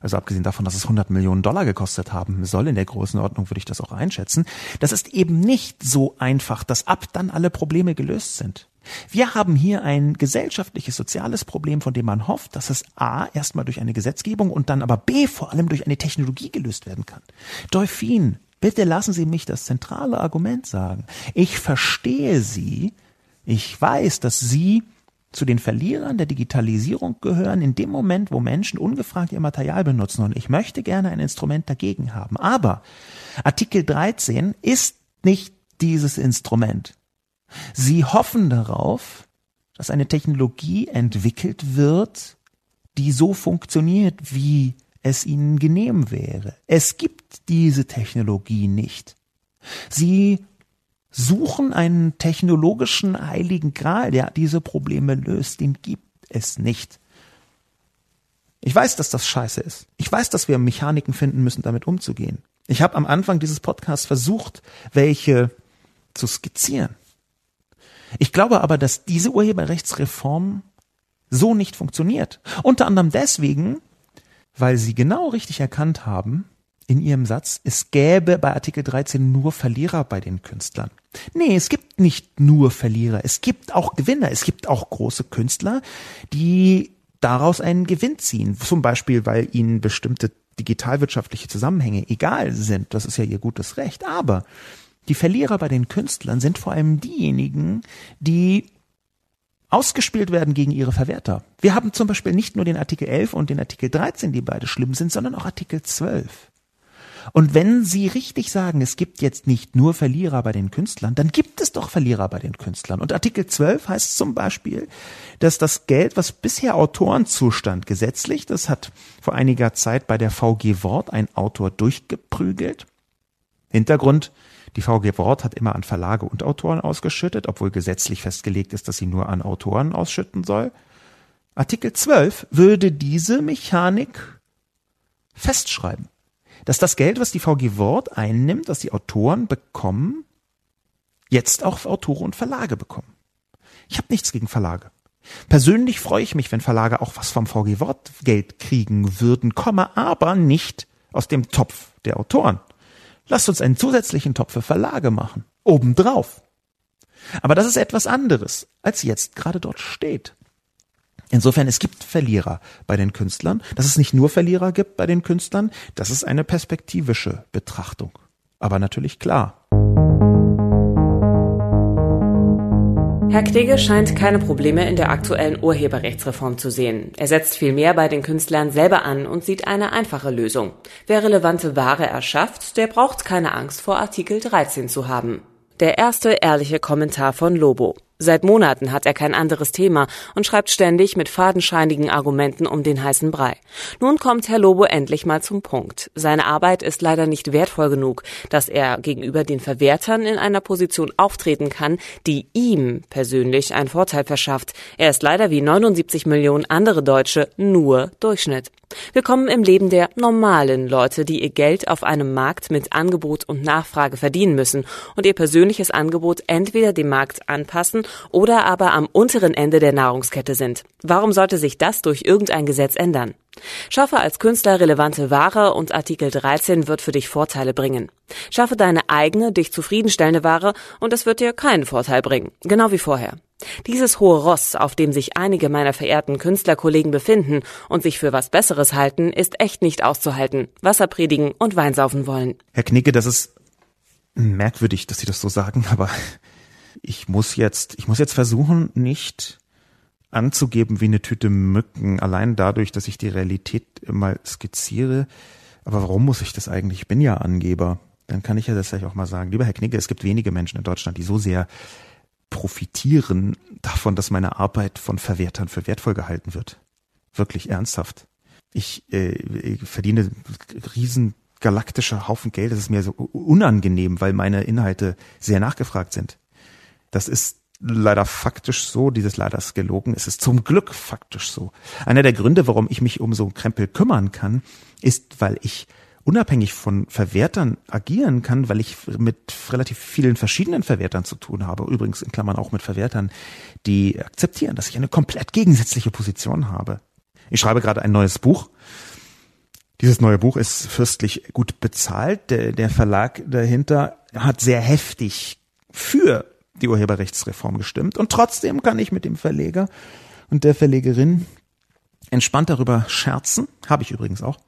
also abgesehen davon, dass es 100 Millionen Dollar gekostet haben soll, in der Größenordnung würde ich das auch einschätzen, das ist eben nicht so einfach, dass ab dann alle Probleme gelöst sind. Wir haben hier ein gesellschaftliches, soziales Problem, von dem man hofft, dass es A erstmal durch eine Gesetzgebung und dann aber B vor allem durch eine Technologie gelöst werden kann. Dolphin, bitte lassen Sie mich das zentrale Argument sagen. Ich verstehe Sie. Ich weiß, dass Sie zu den Verlierern der Digitalisierung gehören in dem Moment, wo Menschen ungefragt ihr Material benutzen. Und ich möchte gerne ein Instrument dagegen haben. Aber Artikel 13 ist nicht dieses Instrument. Sie hoffen darauf, dass eine Technologie entwickelt wird, die so funktioniert, wie es ihnen genehm wäre. Es gibt diese Technologie nicht. Sie suchen einen technologischen heiligen Gral, der diese Probleme löst. Den gibt es nicht. Ich weiß, dass das scheiße ist. Ich weiß, dass wir Mechaniken finden müssen, damit umzugehen. Ich habe am Anfang dieses Podcasts versucht, welche zu skizzieren. Ich glaube aber, dass diese Urheberrechtsreform so nicht funktioniert. Unter anderem deswegen, weil sie genau richtig erkannt haben, in ihrem Satz, es gäbe bei Artikel 13 nur Verlierer bei den Künstlern. Nee, es gibt nicht nur Verlierer, es gibt auch Gewinner, es gibt auch große Künstler, die daraus einen Gewinn ziehen. Zum Beispiel, weil ihnen bestimmte digitalwirtschaftliche Zusammenhänge egal sind. Das ist ja ihr gutes Recht. Aber die Verlierer bei den Künstlern sind vor allem diejenigen, die ausgespielt werden gegen ihre Verwerter. Wir haben zum Beispiel nicht nur den Artikel 11 und den Artikel 13, die beide schlimm sind, sondern auch Artikel 12. Und wenn Sie richtig sagen, es gibt jetzt nicht nur Verlierer bei den Künstlern, dann gibt es doch Verlierer bei den Künstlern. Und Artikel 12 heißt zum Beispiel, dass das Geld, was bisher Autorenzustand gesetzlich, das hat vor einiger Zeit bei der VG Wort ein Autor durchgeprügelt. Hintergrund, die VG Wort hat immer an Verlage und Autoren ausgeschüttet, obwohl gesetzlich festgelegt ist, dass sie nur an Autoren ausschütten soll. Artikel 12 würde diese Mechanik festschreiben, dass das Geld, was die VG Wort einnimmt, was die Autoren bekommen, jetzt auch Autoren und Verlage bekommen. Ich habe nichts gegen Verlage. Persönlich freue ich mich, wenn Verlage auch was vom VG Wort Geld kriegen würden, komme aber nicht aus dem Topf der Autoren. Lasst uns einen zusätzlichen Topf für Verlage machen. Obendrauf. Aber das ist etwas anderes, als jetzt gerade dort steht. Insofern, es gibt Verlierer bei den Künstlern. Dass es nicht nur Verlierer gibt bei den Künstlern, das ist eine perspektivische Betrachtung. Aber natürlich klar. Herr Knigge scheint keine Probleme in der aktuellen Urheberrechtsreform zu sehen. Er setzt vielmehr bei den Künstlern selber an und sieht eine einfache Lösung. Wer relevante Ware erschafft, der braucht keine Angst vor Artikel 13 zu haben. Der erste ehrliche Kommentar von Lobo. Seit Monaten hat er kein anderes Thema und schreibt ständig mit fadenscheinigen Argumenten um den heißen Brei. Nun kommt Herr Lobo endlich mal zum Punkt. Seine Arbeit ist leider nicht wertvoll genug, dass er gegenüber den Verwertern in einer Position auftreten kann, die ihm persönlich einen Vorteil verschafft. Er ist leider wie 79 Millionen andere Deutsche nur Durchschnitt. Willkommen im Leben der normalen Leute, die ihr Geld auf einem Markt mit Angebot und Nachfrage verdienen müssen und ihr persönliches Angebot entweder dem Markt anpassen oder aber am unteren Ende der Nahrungskette sind. Warum sollte sich das durch irgendein Gesetz ändern? Schaffe als Künstler relevante Ware und Artikel 13 wird für dich Vorteile bringen. Schaffe deine eigene, dich zufriedenstellende Ware und es wird dir keinen Vorteil bringen. Genau wie vorher. Dieses hohe Ross, auf dem sich einige meiner verehrten Künstlerkollegen befinden und sich für was Besseres halten, ist echt nicht auszuhalten. Wasser predigen und Wein wollen. Herr Knicke, das ist merkwürdig, dass Sie das so sagen, aber ich muss jetzt, ich muss jetzt versuchen, nicht anzugeben wie eine Tüte Mücken, allein dadurch, dass ich die Realität mal skizziere. Aber warum muss ich das eigentlich? Ich bin ja Angeber. Dann kann ich ja das gleich auch mal sagen. Lieber Herr Knigge, es gibt wenige Menschen in Deutschland, die so sehr profitieren davon, dass meine Arbeit von Verwertern für wertvoll gehalten wird. Wirklich ernsthaft. Ich, äh, ich verdiene riesen galaktische Haufen Geld. Das ist mir so unangenehm, weil meine Inhalte sehr nachgefragt sind. Das ist leider faktisch so, dieses leider ist gelogen, es ist zum Glück faktisch so. Einer der Gründe, warum ich mich um so einen Krempel kümmern kann, ist, weil ich unabhängig von Verwertern agieren kann, weil ich mit relativ vielen verschiedenen Verwertern zu tun habe. Übrigens in Klammern auch mit Verwertern, die akzeptieren, dass ich eine komplett gegensätzliche Position habe. Ich schreibe gerade ein neues Buch. Dieses neue Buch ist fürstlich gut bezahlt. Der, der Verlag dahinter hat sehr heftig für die Urheberrechtsreform gestimmt. Und trotzdem kann ich mit dem Verleger und der Verlegerin entspannt darüber scherzen, habe ich übrigens auch,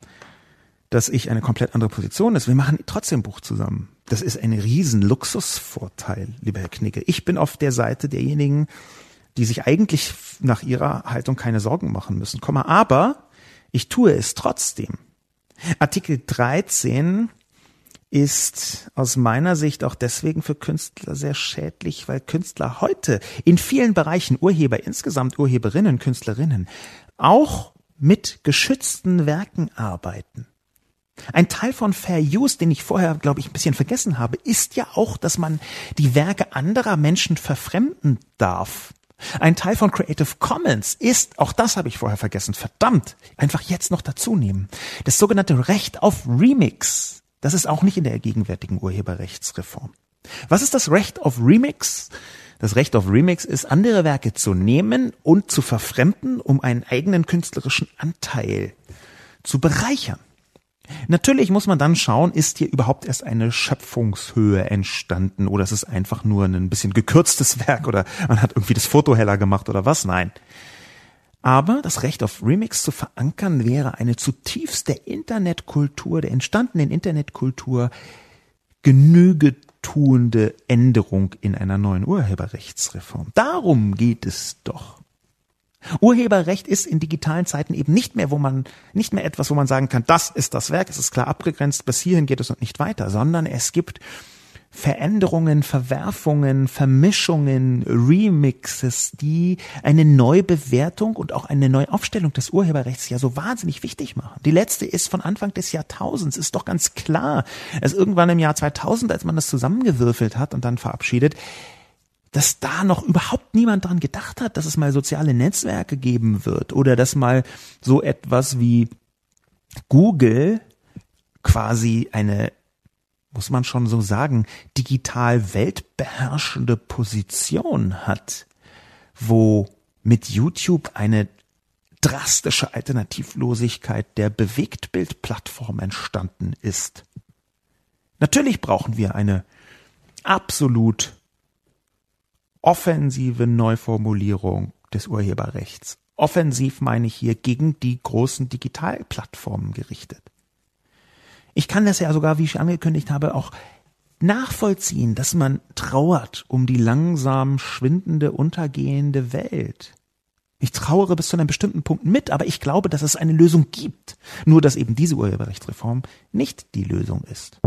dass ich eine komplett andere Position ist. Wir machen trotzdem Buch zusammen. Das ist ein riesen Luxusvorteil, lieber Herr Knicke. Ich bin auf der Seite derjenigen, die sich eigentlich nach ihrer Haltung keine Sorgen machen müssen. Aber ich tue es trotzdem. Artikel 13 ist aus meiner Sicht auch deswegen für Künstler sehr schädlich, weil Künstler heute in vielen Bereichen, Urheber insgesamt, Urheberinnen, Künstlerinnen, auch mit geschützten Werken arbeiten. Ein Teil von Fair Use, den ich vorher, glaube ich, ein bisschen vergessen habe, ist ja auch, dass man die Werke anderer Menschen verfremden darf. Ein Teil von Creative Commons ist, auch das habe ich vorher vergessen, verdammt, einfach jetzt noch dazu nehmen, das sogenannte Recht auf Remix. Das ist auch nicht in der gegenwärtigen Urheberrechtsreform. Was ist das Recht auf Remix? Das Recht auf Remix ist, andere Werke zu nehmen und zu verfremden, um einen eigenen künstlerischen Anteil zu bereichern. Natürlich muss man dann schauen, ist hier überhaupt erst eine Schöpfungshöhe entstanden oder ist es einfach nur ein bisschen gekürztes Werk oder man hat irgendwie das Foto heller gemacht oder was? Nein. Aber das Recht auf Remix zu verankern wäre eine zutiefst der Internetkultur, der entstandenen Internetkultur Genüge tuende Änderung in einer neuen Urheberrechtsreform. Darum geht es doch. Urheberrecht ist in digitalen Zeiten eben nicht mehr, wo man, nicht mehr etwas, wo man sagen kann, das ist das Werk, es ist klar abgegrenzt, bis hierhin geht es und nicht weiter, sondern es gibt Veränderungen, Verwerfungen, Vermischungen, Remixes, die eine Neubewertung und auch eine Neuaufstellung des Urheberrechts ja so wahnsinnig wichtig machen. Die letzte ist von Anfang des Jahrtausends, ist doch ganz klar. Es irgendwann im Jahr 2000, als man das zusammengewürfelt hat und dann verabschiedet, dass da noch überhaupt niemand dran gedacht hat, dass es mal soziale Netzwerke geben wird oder dass mal so etwas wie Google quasi eine, muss man schon so sagen, digital weltbeherrschende Position hat, wo mit YouTube eine drastische Alternativlosigkeit der Bewegtbildplattform entstanden ist. Natürlich brauchen wir eine absolut offensive Neuformulierung des Urheberrechts. Offensiv meine ich hier gegen die großen Digitalplattformen gerichtet. Ich kann das ja sogar, wie ich angekündigt habe, auch nachvollziehen, dass man trauert um die langsam schwindende, untergehende Welt. Ich trauere bis zu einem bestimmten Punkt mit, aber ich glaube, dass es eine Lösung gibt. Nur, dass eben diese Urheberrechtsreform nicht die Lösung ist.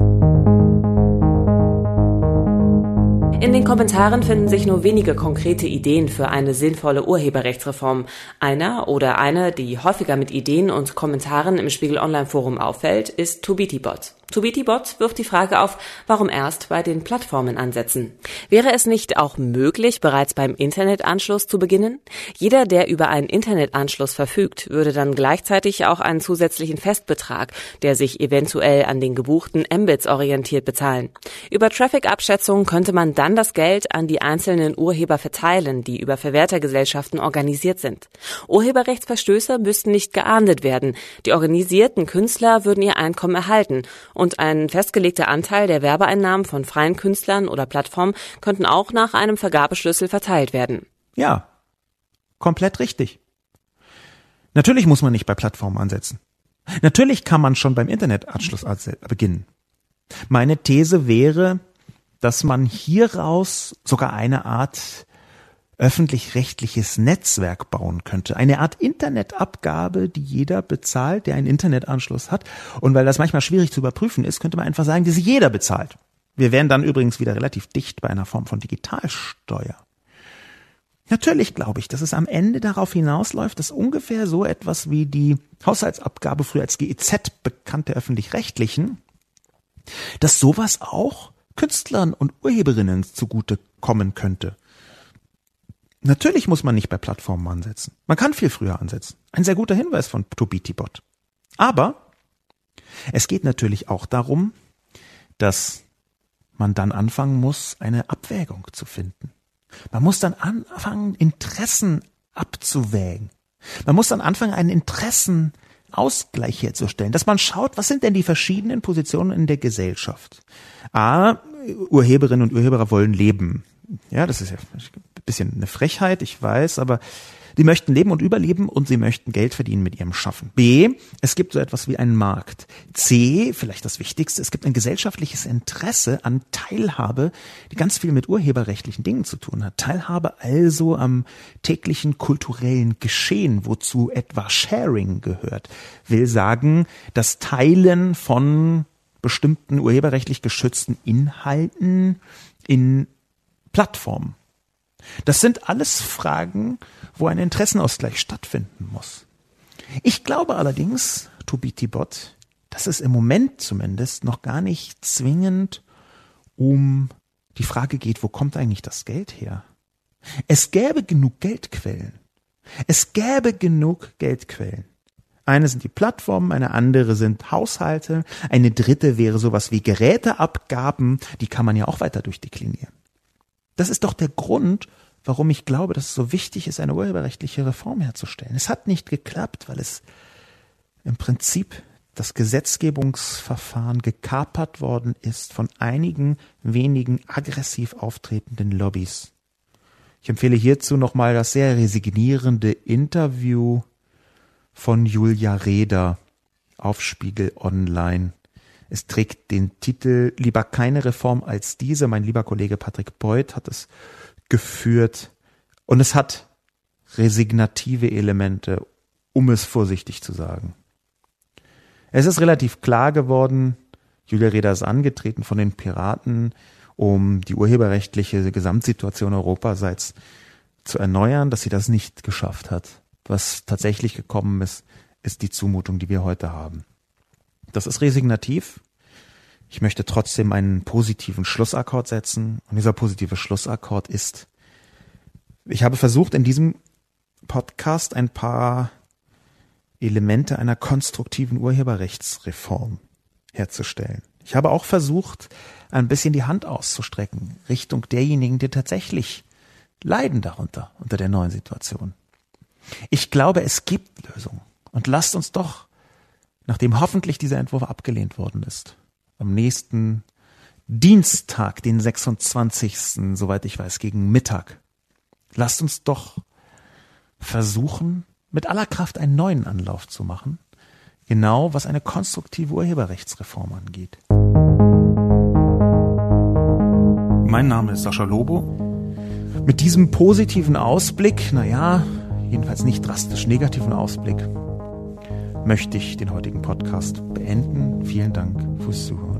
In den Kommentaren finden sich nur wenige konkrete Ideen für eine sinnvolle Urheberrechtsreform. Einer oder eine, die häufiger mit Ideen und Kommentaren im Spiegel Online Forum auffällt, ist TuBitiBot. TuBitiBot wirft die Frage auf, warum erst bei den Plattformen ansetzen. Wäre es nicht auch möglich, bereits beim Internetanschluss zu beginnen? Jeder, der über einen Internetanschluss verfügt, würde dann gleichzeitig auch einen zusätzlichen Festbetrag, der sich eventuell an den gebuchten Mbits orientiert, bezahlen. Über Traffic-Abschätzung könnte man dann das Geld an die einzelnen Urheber verteilen, die über Verwertergesellschaften organisiert sind. Urheberrechtsverstöße müssten nicht geahndet werden. Die organisierten Künstler würden ihr Einkommen erhalten und ein festgelegter Anteil der Werbeeinnahmen von freien Künstlern oder Plattformen könnten auch nach einem Vergabeschlüssel verteilt werden. Ja, komplett richtig. Natürlich muss man nicht bei Plattformen ansetzen. Natürlich kann man schon beim Internetanschluss beginnen. Meine These wäre, dass man hieraus sogar eine Art öffentlich-rechtliches Netzwerk bauen könnte. Eine Art Internetabgabe, die jeder bezahlt, der einen Internetanschluss hat. Und weil das manchmal schwierig zu überprüfen ist, könnte man einfach sagen, dass jeder bezahlt. Wir wären dann übrigens wieder relativ dicht bei einer Form von Digitalsteuer. Natürlich glaube ich, dass es am Ende darauf hinausläuft, dass ungefähr so etwas wie die Haushaltsabgabe früher als GEZ bekannte öffentlich-rechtlichen, dass sowas auch Künstlern und Urheberinnen zugute kommen könnte. Natürlich muss man nicht bei Plattformen ansetzen. Man kann viel früher ansetzen. Ein sehr guter Hinweis von Tobitibot. Aber es geht natürlich auch darum, dass man dann anfangen muss, eine Abwägung zu finden. Man muss dann anfangen, Interessen abzuwägen. Man muss dann anfangen, einen Interessenausgleich herzustellen, dass man schaut, was sind denn die verschiedenen Positionen in der Gesellschaft. A, Urheberinnen und Urheber wollen leben. Ja, das ist ja bisschen eine Frechheit, ich weiß, aber die möchten leben und überleben und sie möchten Geld verdienen mit ihrem Schaffen. B, es gibt so etwas wie einen Markt. C, vielleicht das Wichtigste, es gibt ein gesellschaftliches Interesse an Teilhabe, die ganz viel mit urheberrechtlichen Dingen zu tun hat. Teilhabe also am täglichen kulturellen Geschehen, wozu etwa Sharing gehört, will sagen, das Teilen von bestimmten urheberrechtlich geschützten Inhalten in Plattformen. Das sind alles Fragen, wo ein Interessenausgleich stattfinden muss. Ich glaube allerdings, to be Tibot, dass es im Moment zumindest noch gar nicht zwingend um die Frage geht, wo kommt eigentlich das Geld her? Es gäbe genug Geldquellen. Es gäbe genug Geldquellen. Eine sind die Plattformen, eine andere sind Haushalte, eine dritte wäre sowas wie Geräteabgaben, die kann man ja auch weiter durchdeklinieren. Das ist doch der Grund, warum ich glaube, dass es so wichtig ist, eine urheberrechtliche Reform herzustellen. Es hat nicht geklappt, weil es im Prinzip das Gesetzgebungsverfahren gekapert worden ist von einigen wenigen aggressiv auftretenden Lobbys. Ich empfehle hierzu nochmal das sehr resignierende Interview von Julia Reda auf Spiegel Online. Es trägt den Titel Lieber keine Reform als diese. Mein lieber Kollege Patrick Beuth hat es geführt und es hat resignative Elemente, um es vorsichtig zu sagen. Es ist relativ klar geworden, Julia Reda ist angetreten von den Piraten, um die urheberrechtliche Gesamtsituation Europaseits zu erneuern, dass sie das nicht geschafft hat. Was tatsächlich gekommen ist, ist die Zumutung, die wir heute haben. Das ist resignativ. Ich möchte trotzdem einen positiven Schlussakkord setzen. Und dieser positive Schlussakkord ist, ich habe versucht, in diesem Podcast ein paar Elemente einer konstruktiven Urheberrechtsreform herzustellen. Ich habe auch versucht, ein bisschen die Hand auszustrecken Richtung derjenigen, die tatsächlich leiden darunter, unter der neuen Situation. Ich glaube, es gibt Lösungen. Und lasst uns doch, nachdem hoffentlich dieser Entwurf abgelehnt worden ist, am nächsten Dienstag, den 26., soweit ich weiß, gegen Mittag. Lasst uns doch versuchen, mit aller Kraft einen neuen Anlauf zu machen, genau was eine konstruktive Urheberrechtsreform angeht. Mein Name ist Sascha Lobo. Mit diesem positiven Ausblick, naja, jedenfalls nicht drastisch negativen Ausblick, möchte ich den heutigen Podcast beenden. Vielen Dank fürs Zuhören.